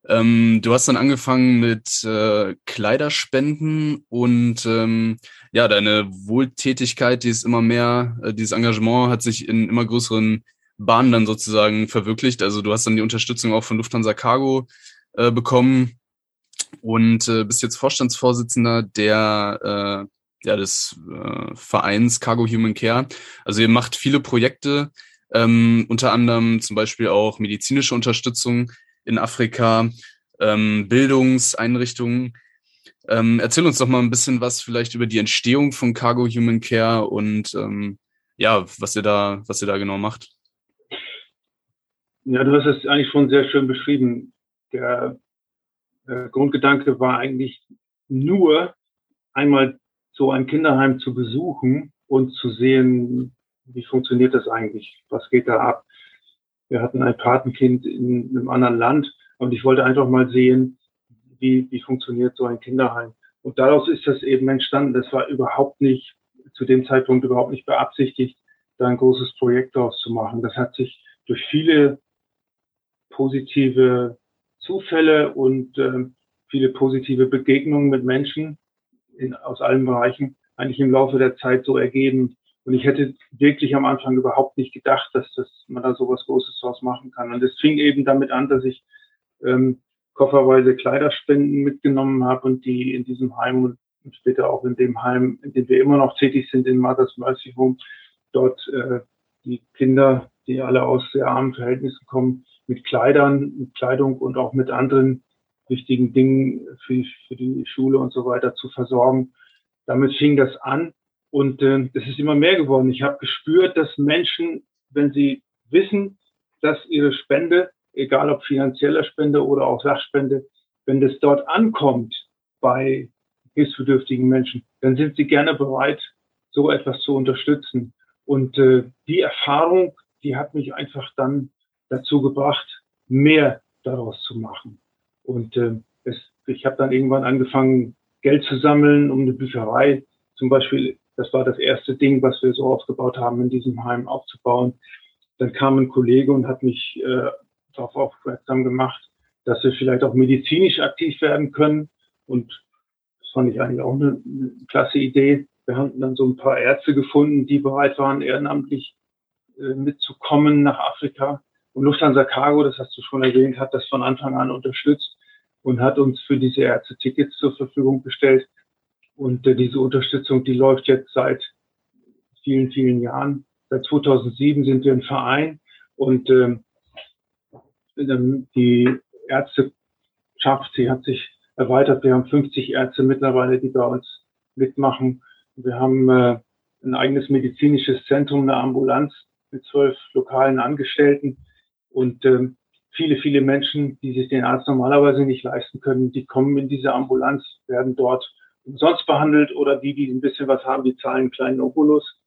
Ähm, du hast dann angefangen mit äh, Kleiderspenden und ähm, ja, deine Wohltätigkeit, die ist immer mehr, äh, dieses Engagement hat sich in immer größeren Bahnen dann sozusagen verwirklicht. Also du hast dann die Unterstützung auch von Lufthansa Cargo äh, bekommen und äh, bist jetzt Vorstandsvorsitzender der äh, ja, des äh, Vereins Cargo Human Care. Also ihr macht viele Projekte, ähm, unter anderem zum Beispiel auch medizinische Unterstützung in Afrika, ähm, Bildungseinrichtungen. Ähm, erzähl uns doch mal ein bisschen was vielleicht über die Entstehung von Cargo Human Care und ähm, ja, was ihr da, was ihr da genau macht. Ja, du hast es eigentlich schon sehr schön beschrieben. Der äh, Grundgedanke war eigentlich nur einmal so ein Kinderheim zu besuchen und zu sehen, wie funktioniert das eigentlich? Was geht da ab? Wir hatten ein Patenkind in einem anderen Land und ich wollte einfach mal sehen, wie, wie funktioniert so ein Kinderheim. Und daraus ist das eben entstanden. Das war überhaupt nicht, zu dem Zeitpunkt überhaupt nicht beabsichtigt, da ein großes Projekt daraus zu machen. Das hat sich durch viele positive Zufälle und äh, viele positive Begegnungen mit Menschen in, aus allen Bereichen eigentlich im Laufe der Zeit so ergeben. Und ich hätte wirklich am Anfang überhaupt nicht gedacht, dass, dass man da sowas Großes draus machen kann. Und es fing eben damit an, dass ich ähm, kofferweise Kleiderspenden mitgenommen habe und die in diesem Heim und später auch in dem Heim, in dem wir immer noch tätig sind, in Mother's Mercy Home, dort äh, die Kinder, die alle aus sehr armen Verhältnissen kommen, mit Kleidern, mit Kleidung und auch mit anderen wichtigen Dingen für, für die Schule und so weiter zu versorgen. Damit fing das an und äh, das ist immer mehr geworden. Ich habe gespürt, dass Menschen, wenn sie wissen, dass ihre Spende, egal ob finanzieller Spende oder auch Sachspende, wenn das dort ankommt bei hilfsbedürftigen Menschen, dann sind sie gerne bereit, so etwas zu unterstützen. Und äh, die Erfahrung, die hat mich einfach dann dazu gebracht, mehr daraus zu machen. Und äh, es, ich habe dann irgendwann angefangen, Geld zu sammeln, um eine Bücherei zum Beispiel, das war das erste Ding, was wir so aufgebaut haben, in diesem Heim aufzubauen. Dann kam ein Kollege und hat mich äh, darauf aufmerksam gemacht, dass wir vielleicht auch medizinisch aktiv werden können. Und das fand ich eigentlich auch eine, eine klasse Idee. Wir haben dann so ein paar Ärzte gefunden, die bereit waren, ehrenamtlich äh, mitzukommen nach Afrika. Und Lufthansa Cargo, das hast du schon erwähnt, hat das von Anfang an unterstützt und hat uns für diese Ärzte Tickets zur Verfügung gestellt. Und äh, diese Unterstützung, die läuft jetzt seit vielen, vielen Jahren. Seit 2007 sind wir ein Verein und ähm, die Ärzteschaft, sie hat sich erweitert. Wir haben 50 Ärzte mittlerweile, die bei uns mitmachen. Wir haben äh, ein eigenes medizinisches Zentrum, eine Ambulanz mit zwölf lokalen Angestellten und ähm, viele, viele Menschen, die sich den Arzt normalerweise nicht leisten können, die kommen in diese Ambulanz, werden dort umsonst behandelt oder die, die ein bisschen was haben, die zahlen einen kleinen Obolus.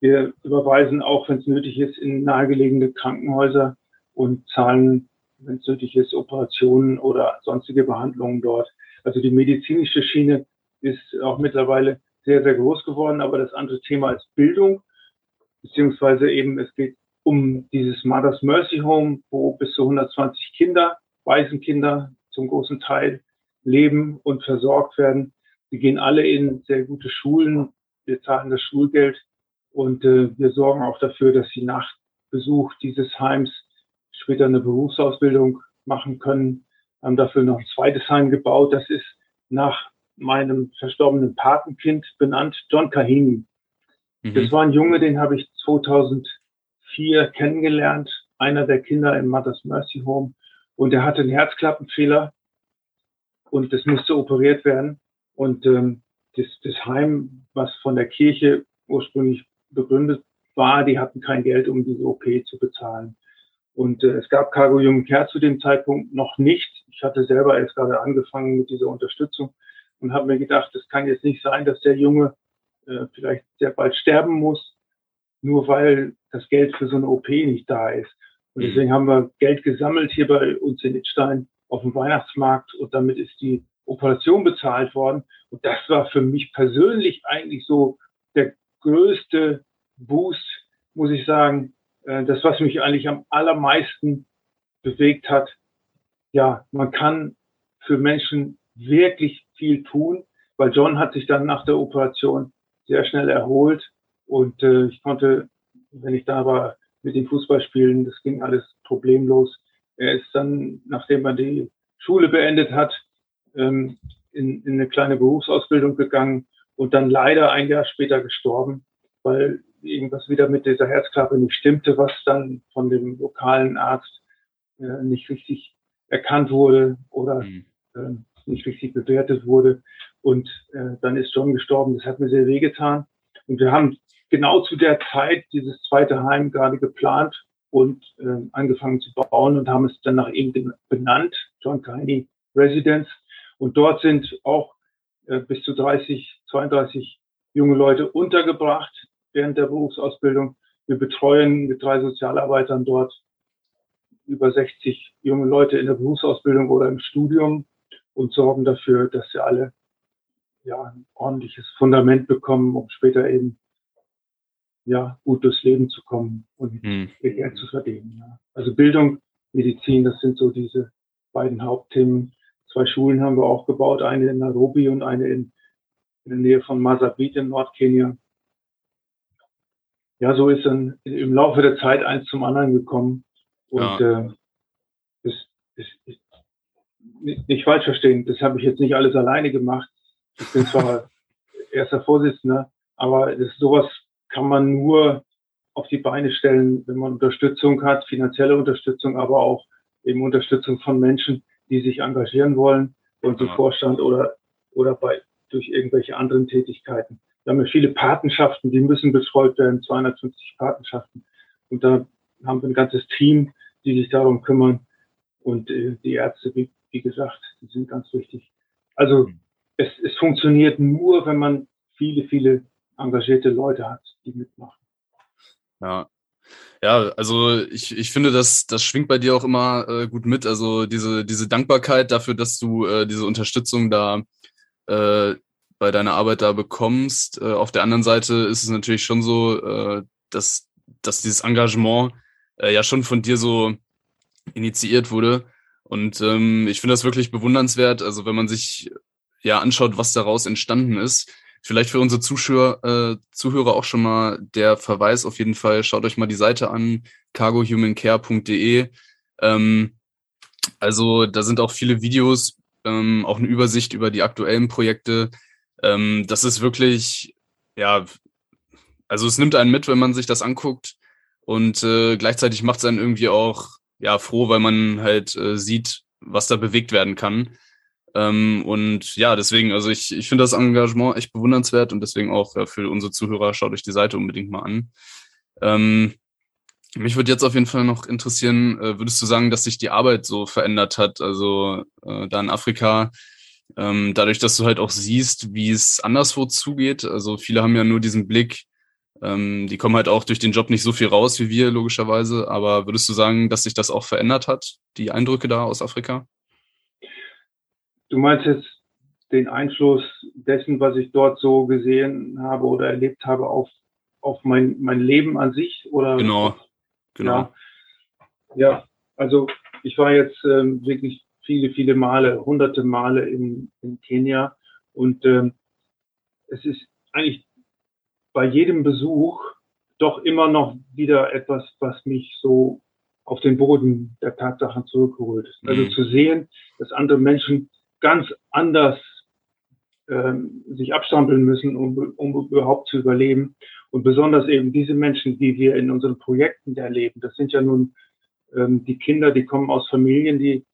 Wir überweisen auch, wenn es nötig ist, in nahegelegene Krankenhäuser und zahlen, wenn es nötig ist, Operationen oder sonstige Behandlungen dort. Also die medizinische Schiene ist auch mittlerweile sehr, sehr groß geworden. Aber das andere Thema ist Bildung, beziehungsweise eben es geht um dieses Mother's Mercy Home, wo bis zu 120 Kinder, Waisenkinder zum großen Teil leben und versorgt werden. Sie gehen alle in sehr gute Schulen. Wir zahlen das Schulgeld und äh, wir sorgen auch dafür, dass sie nach Besuch dieses Heims später eine Berufsausbildung machen können. Haben dafür noch ein zweites Heim gebaut. Das ist nach meinem verstorbenen Patenkind benannt, John Kahini. Mhm. Das war ein Junge, den habe ich 2004 kennengelernt, einer der Kinder im Mother's Mercy Home. Und er hatte einen Herzklappenfehler und das musste operiert werden. Und ähm, das, das Heim, was von der Kirche ursprünglich begründet war, die hatten kein Geld, um diese OP zu bezahlen. Und äh, es gab Cargo Jungen Care zu dem Zeitpunkt noch nicht. Ich hatte selber erst gerade angefangen mit dieser Unterstützung und habe mir gedacht, es kann jetzt nicht sein, dass der Junge äh, vielleicht sehr bald sterben muss, nur weil das Geld für so eine OP nicht da ist. Und mhm. deswegen haben wir Geld gesammelt hier bei uns in Itzstein auf dem Weihnachtsmarkt und damit ist die Operation bezahlt worden. Und das war für mich persönlich eigentlich so der größte Boost, muss ich sagen. Äh, das, was mich eigentlich am allermeisten bewegt hat. Ja, man kann für Menschen wirklich viel tun, weil John hat sich dann nach der Operation sehr schnell erholt und äh, ich konnte, wenn ich da war, mit dem Fußball spielen, das ging alles problemlos. Er ist dann, nachdem er die Schule beendet hat, ähm, in, in eine kleine Berufsausbildung gegangen und dann leider ein Jahr später gestorben, weil irgendwas wieder mit dieser Herzklappe nicht stimmte, was dann von dem lokalen Arzt äh, nicht richtig erkannt wurde oder mhm. äh, nicht richtig bewertet wurde. Und äh, dann ist John gestorben. Das hat mir sehr wehgetan. Und wir haben genau zu der Zeit dieses zweite Heim gerade geplant und äh, angefangen zu bauen und haben es dann nach ihm benannt, John Carney Residence. Und dort sind auch äh, bis zu 30, 32 junge Leute untergebracht während der Berufsausbildung. Wir betreuen mit drei Sozialarbeitern dort über 60 junge Leute in der Berufsausbildung oder im Studium und sorgen dafür, dass sie alle ja, ein ordentliches Fundament bekommen, um später eben ja, gut durchs Leben zu kommen und hm. ihr Geld zu verdienen. Ja. Also Bildung Medizin. Das sind so diese beiden Hauptthemen. Zwei Schulen haben wir auch gebaut, eine in Nairobi und eine in, in der Nähe von Masabit in Nordkenia. Ja, so ist dann im Laufe der Zeit eins zum anderen gekommen. Und ja. äh, das, das, das, nicht, nicht falsch verstehen, das habe ich jetzt nicht alles alleine gemacht. Ich bin zwar erster Vorsitzender, aber das, sowas kann man nur auf die Beine stellen, wenn man Unterstützung hat, finanzielle Unterstützung, aber auch eben Unterstützung von Menschen, die sich engagieren wollen und im Vorstand oder, oder bei, durch irgendwelche anderen Tätigkeiten. Da haben wir viele Patenschaften, die müssen betreut werden, 250 Patenschaften. Und da haben wir ein ganzes Team, die sich darum kümmern. Und äh, die Ärzte, wie, wie gesagt, die sind ganz wichtig. Also mhm. es, es funktioniert nur, wenn man viele, viele engagierte Leute hat, die mitmachen. Ja. Ja, also ich, ich finde, das, das schwingt bei dir auch immer äh, gut mit. Also diese, diese Dankbarkeit dafür, dass du äh, diese Unterstützung da äh, bei deiner Arbeit da bekommst. Äh, auf der anderen Seite ist es natürlich schon so, äh, dass, dass dieses Engagement äh, ja schon von dir so initiiert wurde. Und ähm, ich finde das wirklich bewundernswert. Also wenn man sich ja anschaut, was daraus entstanden ist, Vielleicht für unsere Zuschauer, äh, Zuhörer auch schon mal der Verweis auf jeden Fall. Schaut euch mal die Seite an, cargohumancare.de. Ähm, also da sind auch viele Videos, ähm, auch eine Übersicht über die aktuellen Projekte. Ähm, das ist wirklich, ja, also es nimmt einen mit, wenn man sich das anguckt. Und äh, gleichzeitig macht es einen irgendwie auch ja froh, weil man halt äh, sieht, was da bewegt werden kann. Ähm, und ja, deswegen, also ich, ich finde das Engagement echt bewundernswert und deswegen auch ja, für unsere Zuhörer, schaut euch die Seite unbedingt mal an. Ähm, mich würde jetzt auf jeden Fall noch interessieren, äh, würdest du sagen, dass sich die Arbeit so verändert hat, also äh, da in Afrika, ähm, dadurch, dass du halt auch siehst, wie es anderswo zugeht. Also viele haben ja nur diesen Blick, ähm, die kommen halt auch durch den Job nicht so viel raus wie wir, logischerweise. Aber würdest du sagen, dass sich das auch verändert hat, die Eindrücke da aus Afrika? Du meinst jetzt den Einfluss dessen, was ich dort so gesehen habe oder erlebt habe auf, auf mein, mein Leben an sich? Oder? Genau, genau. Ja, ja also ich war jetzt ähm, wirklich viele, viele Male, hunderte Male in, in Kenia und ähm, es ist eigentlich bei jedem Besuch doch immer noch wieder etwas, was mich so auf den Boden der Tatsachen zurückholt. Also mhm. zu sehen, dass andere Menschen ganz anders ähm, sich abstrampeln müssen, um, um überhaupt zu überleben. Und besonders eben diese Menschen, die wir in unseren Projekten erleben, das sind ja nun ähm, die Kinder, die kommen aus Familien, die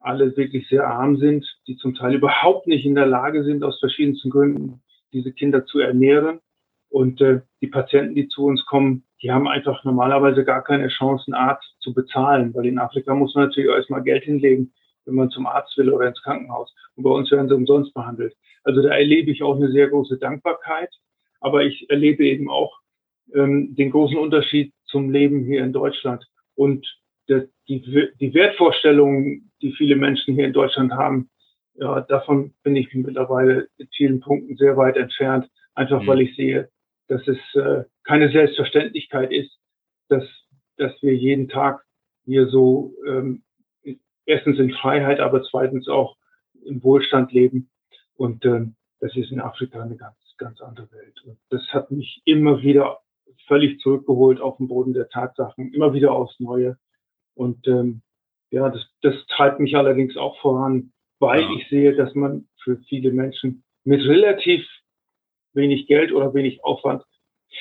alle wirklich sehr arm sind, die zum Teil überhaupt nicht in der Lage sind, aus verschiedensten Gründen diese Kinder zu ernähren. Und äh, die Patienten, die zu uns kommen, die haben einfach normalerweise gar keine Chance, einen Arzt zu bezahlen, weil in Afrika muss man natürlich erstmal Geld hinlegen, wenn man zum Arzt will oder ins Krankenhaus. Und bei uns werden sie umsonst behandelt. Also da erlebe ich auch eine sehr große Dankbarkeit. Aber ich erlebe eben auch ähm, den großen Unterschied zum Leben hier in Deutschland. Und der, die, die Wertvorstellungen, die viele Menschen hier in Deutschland haben, ja, davon bin ich mittlerweile in vielen Punkten sehr weit entfernt. Einfach mhm. weil ich sehe, dass es äh, keine Selbstverständlichkeit ist, dass, dass wir jeden Tag hier so ähm, erstens in Freiheit, aber zweitens auch im Wohlstand leben. Und ähm, das ist in Afrika eine ganz, ganz andere Welt. Und das hat mich immer wieder völlig zurückgeholt auf den Boden der Tatsachen, immer wieder aufs Neue. Und ähm, ja, das, das treibt mich allerdings auch voran, weil ja. ich sehe, dass man für viele Menschen mit relativ wenig Geld oder wenig Aufwand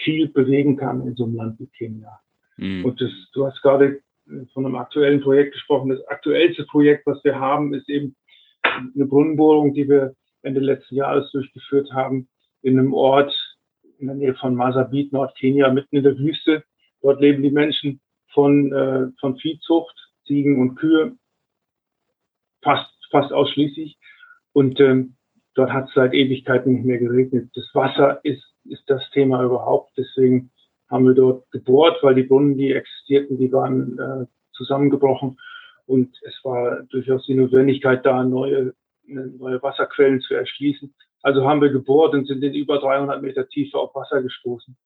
viel bewegen kann in so einem Land wie Kenia. Mhm. Und das, du hast gerade von einem aktuellen Projekt gesprochen. Das aktuellste Projekt, was wir haben, ist eben eine Brunnenbohrung, die wir Ende letzten Jahres durchgeführt haben, in einem Ort in der Nähe von Masabit, Nordkenia, mitten in der Wüste. Dort leben die Menschen von, äh, von Viehzucht, Ziegen und Kühe, fast, fast ausschließlich. Und ähm, dort hat es seit Ewigkeiten nicht mehr geregnet. Das Wasser ist, ist das Thema überhaupt. Deswegen haben wir dort gebohrt, weil die Brunnen, die existierten, die waren äh, zusammengebrochen. Und es war durchaus die Notwendigkeit, da neue, neue Wasserquellen zu erschließen. Also haben wir gebohrt und sind in über 300 Meter Tiefe auf Wasser gestoßen.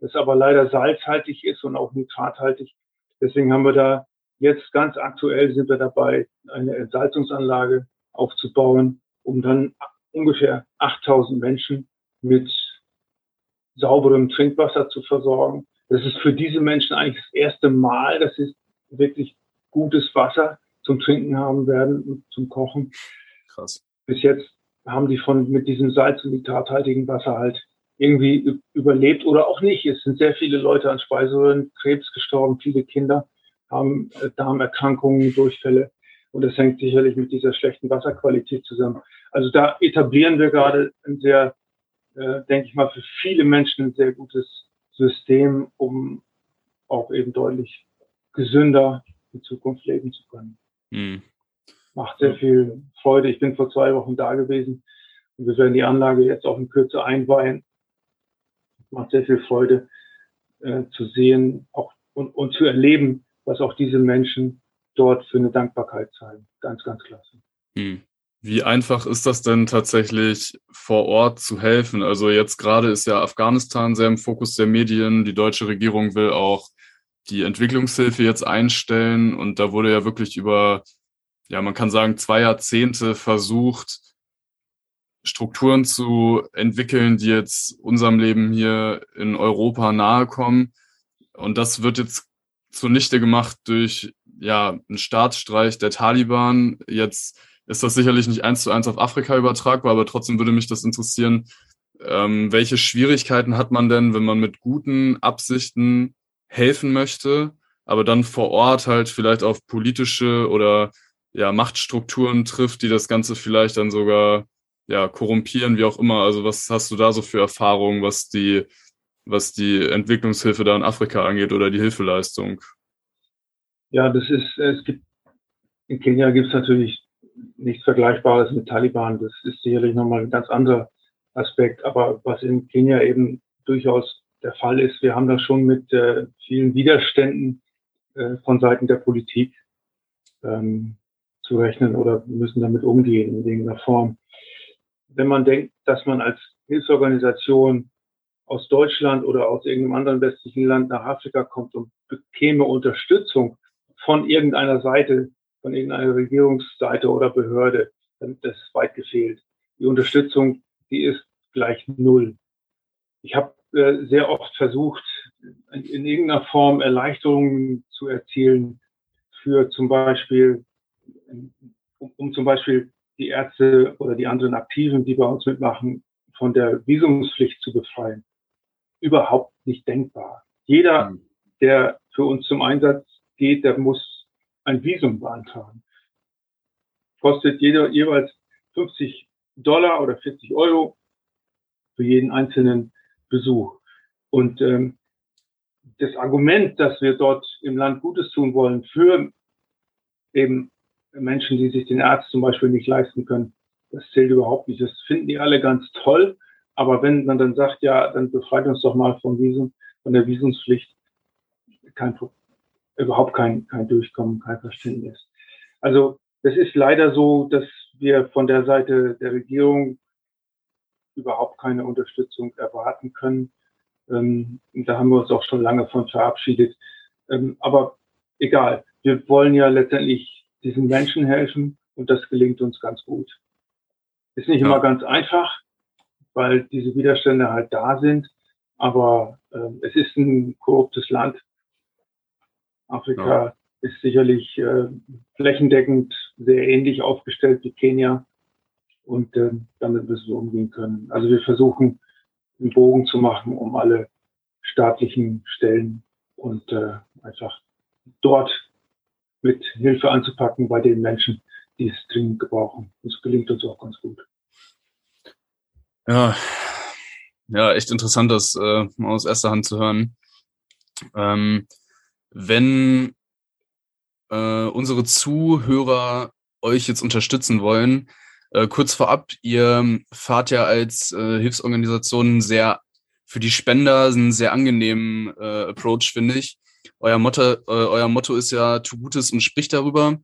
Das aber leider salzhaltig ist und auch nitrathaltig. Deswegen haben wir da Jetzt ganz aktuell sind wir dabei, eine Entsalzungsanlage aufzubauen, um dann ungefähr 8000 Menschen mit sauberem Trinkwasser zu versorgen. Das ist für diese Menschen eigentlich das erste Mal, dass sie wirklich gutes Wasser zum Trinken haben werden und zum Kochen. Krass. Bis jetzt haben die von mit diesem salz- und nitrathaltigen Wasser halt irgendwie überlebt oder auch nicht. Es sind sehr viele Leute an Speiseröhrenkrebs gestorben, viele Kinder haben äh, Darmerkrankungen, Durchfälle. Und das hängt sicherlich mit dieser schlechten Wasserqualität zusammen. Also da etablieren wir gerade ein sehr, äh, denke ich mal, für viele Menschen ein sehr gutes System, um auch eben deutlich gesünder in Zukunft leben zu können. Mhm. Macht sehr viel Freude. Ich bin vor zwei Wochen da gewesen und wir werden die Anlage jetzt auch in Kürze einweihen. Macht sehr viel Freude äh, zu sehen auch, und, und zu erleben, was auch diese Menschen dort für eine Dankbarkeit zeigen. Ganz, ganz klasse. Hm. Wie einfach ist das denn tatsächlich vor Ort zu helfen? Also jetzt gerade ist ja Afghanistan sehr im Fokus der Medien. Die deutsche Regierung will auch die Entwicklungshilfe jetzt einstellen und da wurde ja wirklich über, ja, man kann sagen, zwei Jahrzehnte versucht, Strukturen zu entwickeln, die jetzt unserem Leben hier in Europa nahe kommen. Und das wird jetzt zunichte gemacht durch ja einen Staatsstreich der Taliban. Jetzt ist das sicherlich nicht eins zu eins auf Afrika übertragbar, aber trotzdem würde mich das interessieren, ähm, welche Schwierigkeiten hat man denn, wenn man mit guten Absichten helfen möchte, aber dann vor Ort halt vielleicht auf politische oder ja Machtstrukturen trifft, die das Ganze vielleicht dann sogar ja korrumpieren, wie auch immer. Also was hast du da so für Erfahrungen, was die was die Entwicklungshilfe da in Afrika angeht oder die Hilfeleistung? Ja, das ist, es gibt, in Kenia gibt es natürlich nichts Vergleichbares mit Taliban. Das ist sicherlich nochmal ein ganz anderer Aspekt. Aber was in Kenia eben durchaus der Fall ist, wir haben da schon mit äh, vielen Widerständen äh, von Seiten der Politik ähm, zu rechnen oder müssen damit umgehen in irgendeiner Form. Wenn man denkt, dass man als Hilfsorganisation aus Deutschland oder aus irgendeinem anderen westlichen Land nach Afrika kommt und bekäme Unterstützung von irgendeiner Seite, von irgendeiner Regierungsseite oder Behörde, dann das ist weit gefehlt. Die Unterstützung, die ist gleich null. Ich habe äh, sehr oft versucht, in, in irgendeiner Form Erleichterungen zu erzielen für zum Beispiel, um, um zum Beispiel die Ärzte oder die anderen Aktiven, die bei uns mitmachen, von der Visumspflicht zu befreien überhaupt nicht denkbar. Jeder, hm. der für uns zum Einsatz geht, der muss ein Visum beantragen. Kostet jeder jeweils 50 Dollar oder 40 Euro für jeden einzelnen Besuch. Und ähm, das Argument, dass wir dort im Land Gutes tun wollen für eben Menschen, die sich den Arzt zum Beispiel nicht leisten können, das zählt überhaupt nicht. Das finden die alle ganz toll. Aber wenn man dann sagt, ja, dann befreit uns doch mal vom Visum, von der Visumspflicht, kein, überhaupt kein, kein Durchkommen, kein Verständnis. Also es ist leider so, dass wir von der Seite der Regierung überhaupt keine Unterstützung erwarten können. Ähm, da haben wir uns auch schon lange von verabschiedet. Ähm, aber egal, wir wollen ja letztendlich diesen Menschen helfen und das gelingt uns ganz gut. Ist nicht ja. immer ganz einfach, weil diese Widerstände halt da sind. Aber äh, es ist ein korruptes Land. Afrika ja. ist sicherlich äh, flächendeckend sehr ähnlich aufgestellt wie Kenia. Und äh, damit müssen wir umgehen können. Also wir versuchen, einen Bogen zu machen um alle staatlichen Stellen und äh, einfach dort mit Hilfe anzupacken bei den Menschen, die es dringend gebrauchen. Das gelingt uns auch ganz gut. Ja, ja, echt interessant, das äh, aus erster Hand zu hören. Ähm, wenn äh, unsere Zuhörer euch jetzt unterstützen wollen, äh, kurz vorab, ihr fahrt ja als äh, Hilfsorganisation sehr für die Spender einen sehr angenehmen äh, Approach, finde ich. Euer Motto, äh, euer Motto ist ja, tu Gutes und sprich darüber.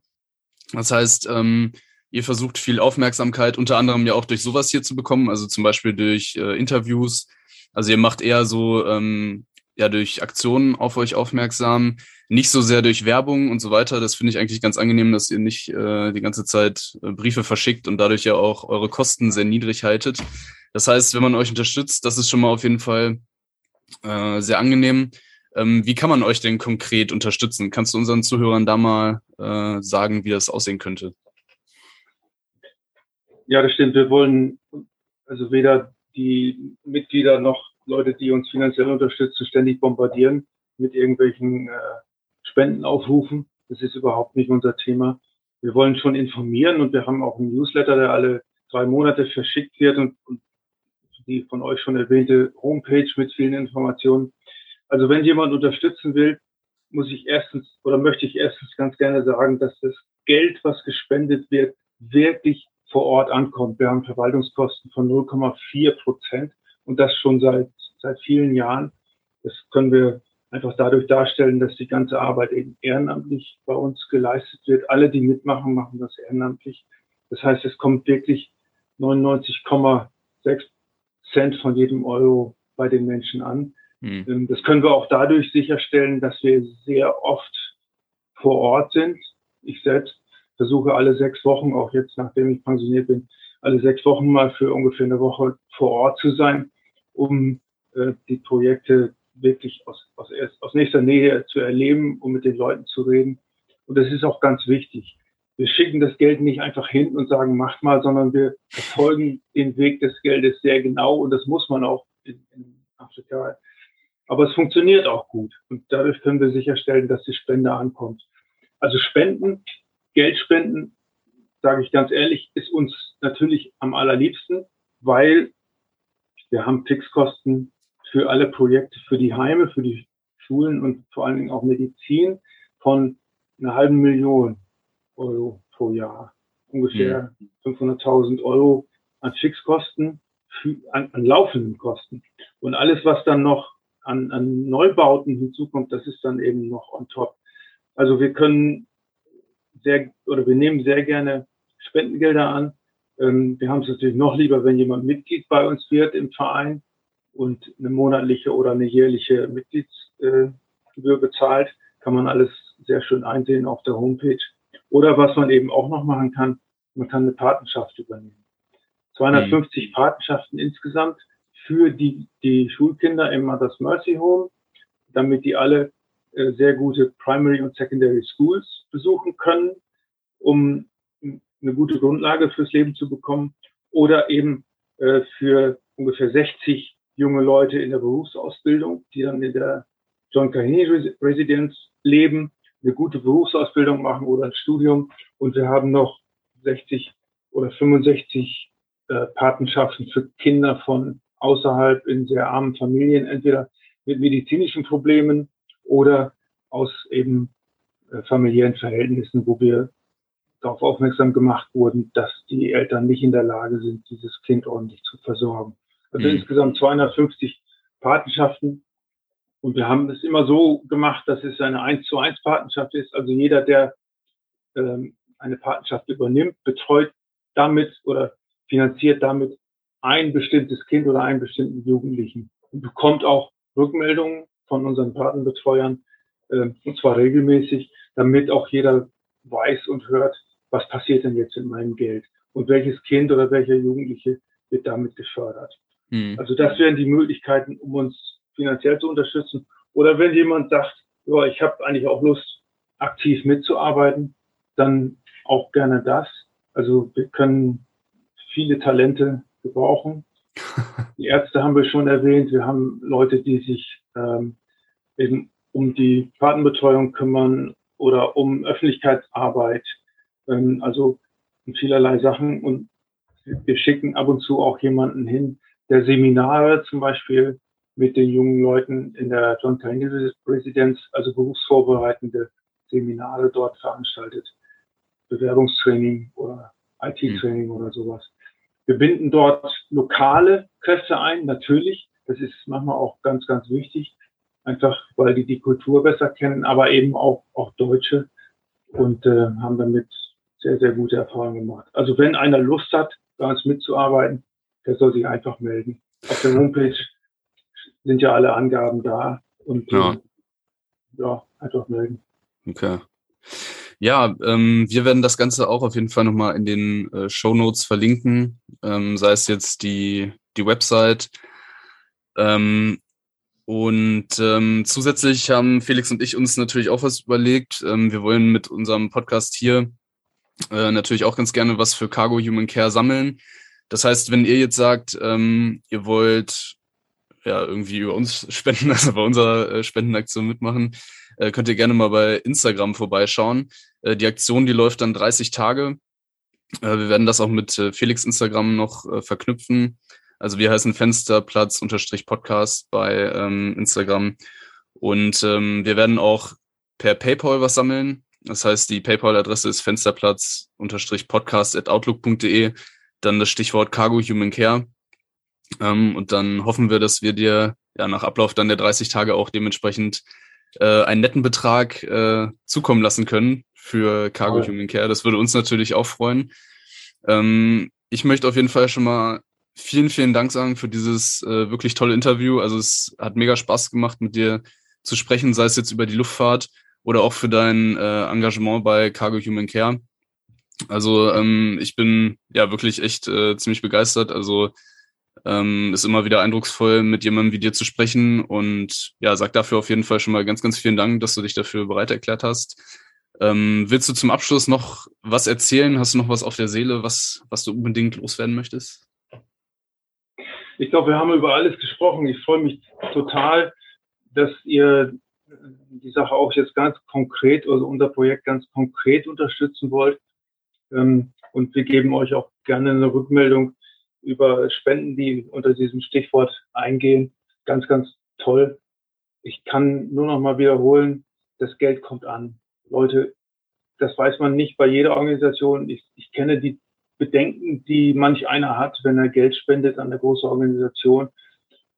Das heißt, ähm, Ihr versucht viel Aufmerksamkeit, unter anderem ja auch durch sowas hier zu bekommen, also zum Beispiel durch äh, Interviews. Also ihr macht eher so ähm, ja durch Aktionen auf euch aufmerksam, nicht so sehr durch Werbung und so weiter. Das finde ich eigentlich ganz angenehm, dass ihr nicht äh, die ganze Zeit äh, Briefe verschickt und dadurch ja auch eure Kosten sehr niedrig haltet. Das heißt, wenn man euch unterstützt, das ist schon mal auf jeden Fall äh, sehr angenehm. Ähm, wie kann man euch denn konkret unterstützen? Kannst du unseren Zuhörern da mal äh, sagen, wie das aussehen könnte? Ja, das stimmt. Wir wollen also weder die Mitglieder noch Leute, die uns finanziell unterstützen, ständig bombardieren mit irgendwelchen äh, Spendenaufrufen. Das ist überhaupt nicht unser Thema. Wir wollen schon informieren und wir haben auch einen Newsletter, der alle drei Monate verschickt wird und, und die von euch schon erwähnte Homepage mit vielen Informationen. Also wenn jemand unterstützen will, muss ich erstens oder möchte ich erstens ganz gerne sagen, dass das Geld, was gespendet wird, wirklich vor Ort ankommt. Wir haben Verwaltungskosten von 0,4 Prozent und das schon seit, seit vielen Jahren. Das können wir einfach dadurch darstellen, dass die ganze Arbeit eben ehrenamtlich bei uns geleistet wird. Alle, die mitmachen, machen das ehrenamtlich. Das heißt, es kommt wirklich 99,6 Cent von jedem Euro bei den Menschen an. Mhm. Das können wir auch dadurch sicherstellen, dass wir sehr oft vor Ort sind. Ich selbst versuche alle sechs Wochen, auch jetzt nachdem ich pensioniert bin, alle sechs Wochen mal für ungefähr eine Woche vor Ort zu sein, um äh, die Projekte wirklich aus, aus, aus nächster Nähe zu erleben, um mit den Leuten zu reden. Und das ist auch ganz wichtig. Wir schicken das Geld nicht einfach hin und sagen, macht mal, sondern wir verfolgen den Weg des Geldes sehr genau und das muss man auch in, in Afrika. Aber es funktioniert auch gut und dadurch können wir sicherstellen, dass die Spende ankommt. Also Spenden, Geld spenden, sage ich ganz ehrlich, ist uns natürlich am allerliebsten, weil wir haben Fixkosten für alle Projekte, für die Heime, für die Schulen und vor allen Dingen auch Medizin von einer halben Million Euro pro Jahr. Ungefähr ja. 500.000 Euro an Fixkosten, an, an laufenden Kosten. Und alles, was dann noch an, an Neubauten hinzukommt, das ist dann eben noch on top. Also wir können sehr, oder wir nehmen sehr gerne Spendengelder an. Ähm, wir haben es natürlich noch lieber, wenn jemand Mitglied bei uns wird im Verein und eine monatliche oder eine jährliche Mitgliedsgebühr bezahlt, kann man alles sehr schön einsehen auf der Homepage. Oder was man eben auch noch machen kann, man kann eine Patenschaft übernehmen. 250 mhm. Patenschaften insgesamt für die, die Schulkinder im Mothers Mercy Home, damit die alle äh, sehr gute Primary und Secondary Schools besuchen können, um eine gute Grundlage fürs Leben zu bekommen oder eben äh, für ungefähr 60 junge Leute in der Berufsausbildung, die dann in der John Kahini Residenz leben, eine gute Berufsausbildung machen oder ein Studium. Und wir haben noch 60 oder 65 äh, Patenschaften für Kinder von außerhalb in sehr armen Familien, entweder mit medizinischen Problemen oder aus eben äh, familiären Verhältnissen, wo wir darauf aufmerksam gemacht wurden, dass die Eltern nicht in der Lage sind, dieses Kind ordentlich zu versorgen. Also mhm. insgesamt 250 Patenschaften. Und wir haben es immer so gemacht, dass es eine 1 zu 1 Patenschaft ist. Also jeder, der ähm, eine Patenschaft übernimmt, betreut damit oder finanziert damit ein bestimmtes Kind oder einen bestimmten Jugendlichen und bekommt auch Rückmeldungen von unseren Patenbetreuern, äh, und zwar regelmäßig, damit auch jeder weiß und hört, was passiert denn jetzt in meinem Geld und welches Kind oder welcher Jugendliche wird damit gefördert. Mhm. Also das wären die Möglichkeiten, um uns finanziell zu unterstützen. Oder wenn jemand sagt, ja, ich habe eigentlich auch Lust, aktiv mitzuarbeiten, dann auch gerne das. Also wir können viele Talente gebrauchen. Die Ärzte haben wir schon erwähnt. Wir haben Leute, die sich ähm, eben um die Patenbetreuung kümmern oder um Öffentlichkeitsarbeit. Ähm, also in vielerlei Sachen. Und wir schicken ab und zu auch jemanden hin, der Seminare zum Beispiel mit den jungen Leuten in der John Kennedy Residenz, also berufsvorbereitende Seminare dort veranstaltet. Bewerbungstraining oder IT-Training mhm. oder sowas. Wir binden dort lokale Kräfte ein, natürlich. Das ist manchmal auch ganz, ganz wichtig. Einfach, weil die die Kultur besser kennen, aber eben auch, auch Deutsche und äh, haben damit sehr, sehr gute Erfahrungen gemacht. Also wenn einer Lust hat, bei uns mitzuarbeiten, der soll sich einfach melden. Auf der Homepage sind ja alle Angaben da Und Ja. ja, einfach melden. Okay. Ja, ähm, wir werden das Ganze auch auf jeden Fall nochmal in den äh, Show Notes verlinken, ähm, sei es jetzt die, die Website. Ähm, und ähm, zusätzlich haben Felix und ich uns natürlich auch was überlegt. Ähm, wir wollen mit unserem Podcast hier äh, natürlich auch ganz gerne was für Cargo Human Care sammeln. Das heißt, wenn ihr jetzt sagt, ähm, ihr wollt ja irgendwie über uns spenden, also bei unserer äh, Spendenaktion mitmachen, äh, könnt ihr gerne mal bei Instagram vorbeischauen. Äh, die Aktion, die läuft dann 30 Tage. Äh, wir werden das auch mit äh, Felix Instagram noch äh, verknüpfen. Also wir heißen Fensterplatz unterstrich Podcast bei ähm, Instagram. Und ähm, wir werden auch per PayPal was sammeln. Das heißt, die PayPal-Adresse ist Fensterplatz unterstrich Podcast at outlook.de. Dann das Stichwort Cargo Human Care. Ähm, und dann hoffen wir, dass wir dir ja nach Ablauf dann der 30 Tage auch dementsprechend äh, einen netten Betrag äh, zukommen lassen können für Cargo Toll. Human Care. Das würde uns natürlich auch freuen. Ähm, ich möchte auf jeden Fall schon mal vielen, vielen Dank sagen für dieses äh, wirklich tolle Interview. Also es hat mega Spaß gemacht, mit dir zu sprechen, sei es jetzt über die Luftfahrt oder auch für dein äh, Engagement bei Cargo Human Care. Also ähm, ich bin ja wirklich echt äh, ziemlich begeistert. Also ähm, ist immer wieder eindrucksvoll, mit jemandem wie dir zu sprechen und ja, sag dafür auf jeden Fall schon mal ganz, ganz vielen Dank, dass du dich dafür bereit erklärt hast. Ähm, willst du zum Abschluss noch was erzählen? Hast du noch was auf der Seele, was, was du unbedingt loswerden möchtest? Ich glaube, wir haben über alles gesprochen. Ich freue mich total, dass ihr die Sache auch jetzt ganz konkret, also unser Projekt ganz konkret unterstützen wollt. Ähm, Und wir geben euch auch gerne eine Rückmeldung über Spenden, die unter diesem Stichwort eingehen. Ganz, ganz toll. Ich kann nur noch mal wiederholen, das Geld kommt an. Leute, das weiß man nicht bei jeder Organisation. Ich, ich kenne die Bedenken, die manch einer hat, wenn er Geld spendet an eine große Organisation.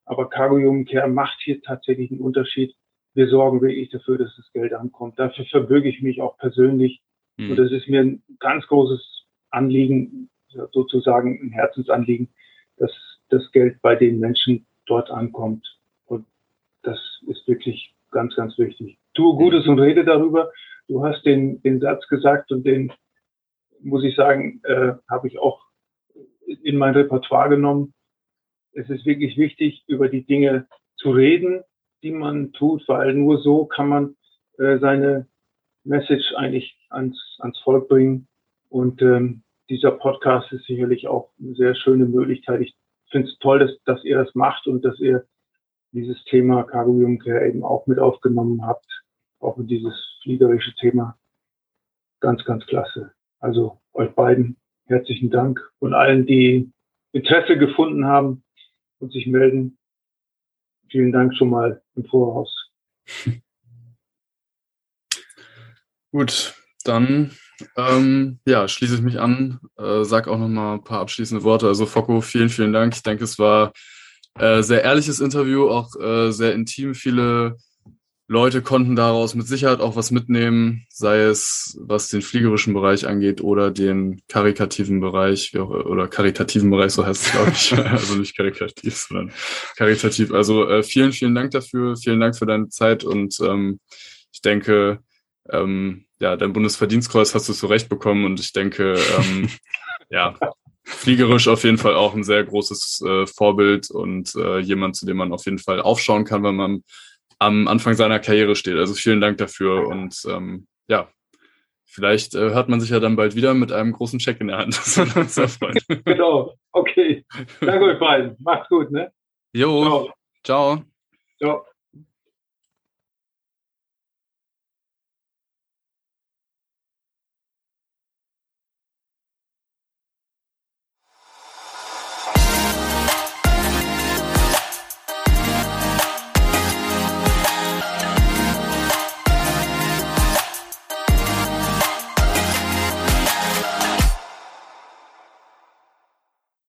Aber Cargo Human Care macht hier tatsächlich einen Unterschied. Wir sorgen wirklich dafür, dass das Geld ankommt. Dafür verbürge ich mich auch persönlich. Hm. Und das ist mir ein ganz großes Anliegen, sozusagen ein Herzensanliegen, dass das Geld bei den Menschen dort ankommt. Und das ist wirklich ganz, ganz wichtig. Tue Gutes und rede darüber. Du hast den, den Satz gesagt und den, muss ich sagen, äh, habe ich auch in mein Repertoire genommen. Es ist wirklich wichtig, über die Dinge zu reden, die man tut, weil nur so kann man äh, seine Message eigentlich ans, ans Volk bringen. Und ähm, dieser Podcast ist sicherlich auch eine sehr schöne Möglichkeit. Ich finde es toll, dass, dass ihr das macht und dass ihr dieses Thema Cargo Care eben auch mit aufgenommen habt, auch in dieses fliegerische Thema. Ganz, ganz klasse. Also euch beiden herzlichen Dank und allen, die Interesse gefunden haben und sich melden. Vielen Dank schon mal im Voraus. Gut, dann ähm, ja, schließe ich mich an, äh, sag auch noch mal ein paar abschließende Worte. Also Focko, vielen, vielen Dank. Ich denke, es war äh, sehr ehrliches Interview, auch äh, sehr intim. Viele Leute konnten daraus mit Sicherheit auch was mitnehmen, sei es was den fliegerischen Bereich angeht oder den karikativen Bereich, wie auch, oder karitativen Bereich, so heißt es, glaube ich. also nicht karikativ, sondern karitativ. Also äh, vielen, vielen Dank dafür. Vielen Dank für deine Zeit und ähm, ich denke, ähm, ja, dein Bundesverdienstkreuz hast du zurecht bekommen und ich denke, ähm, ja, fliegerisch auf jeden Fall auch ein sehr großes äh, Vorbild und äh, jemand, zu dem man auf jeden Fall aufschauen kann, wenn man am Anfang seiner Karriere steht. Also vielen Dank dafür und ähm, ja, vielleicht äh, hört man sich ja dann bald wieder mit einem großen Scheck in der Hand. Das würde uns sehr freuen. Genau. Okay. Danke euch beiden. Macht's gut, ne? Jo, Ciao. ciao. Ciao.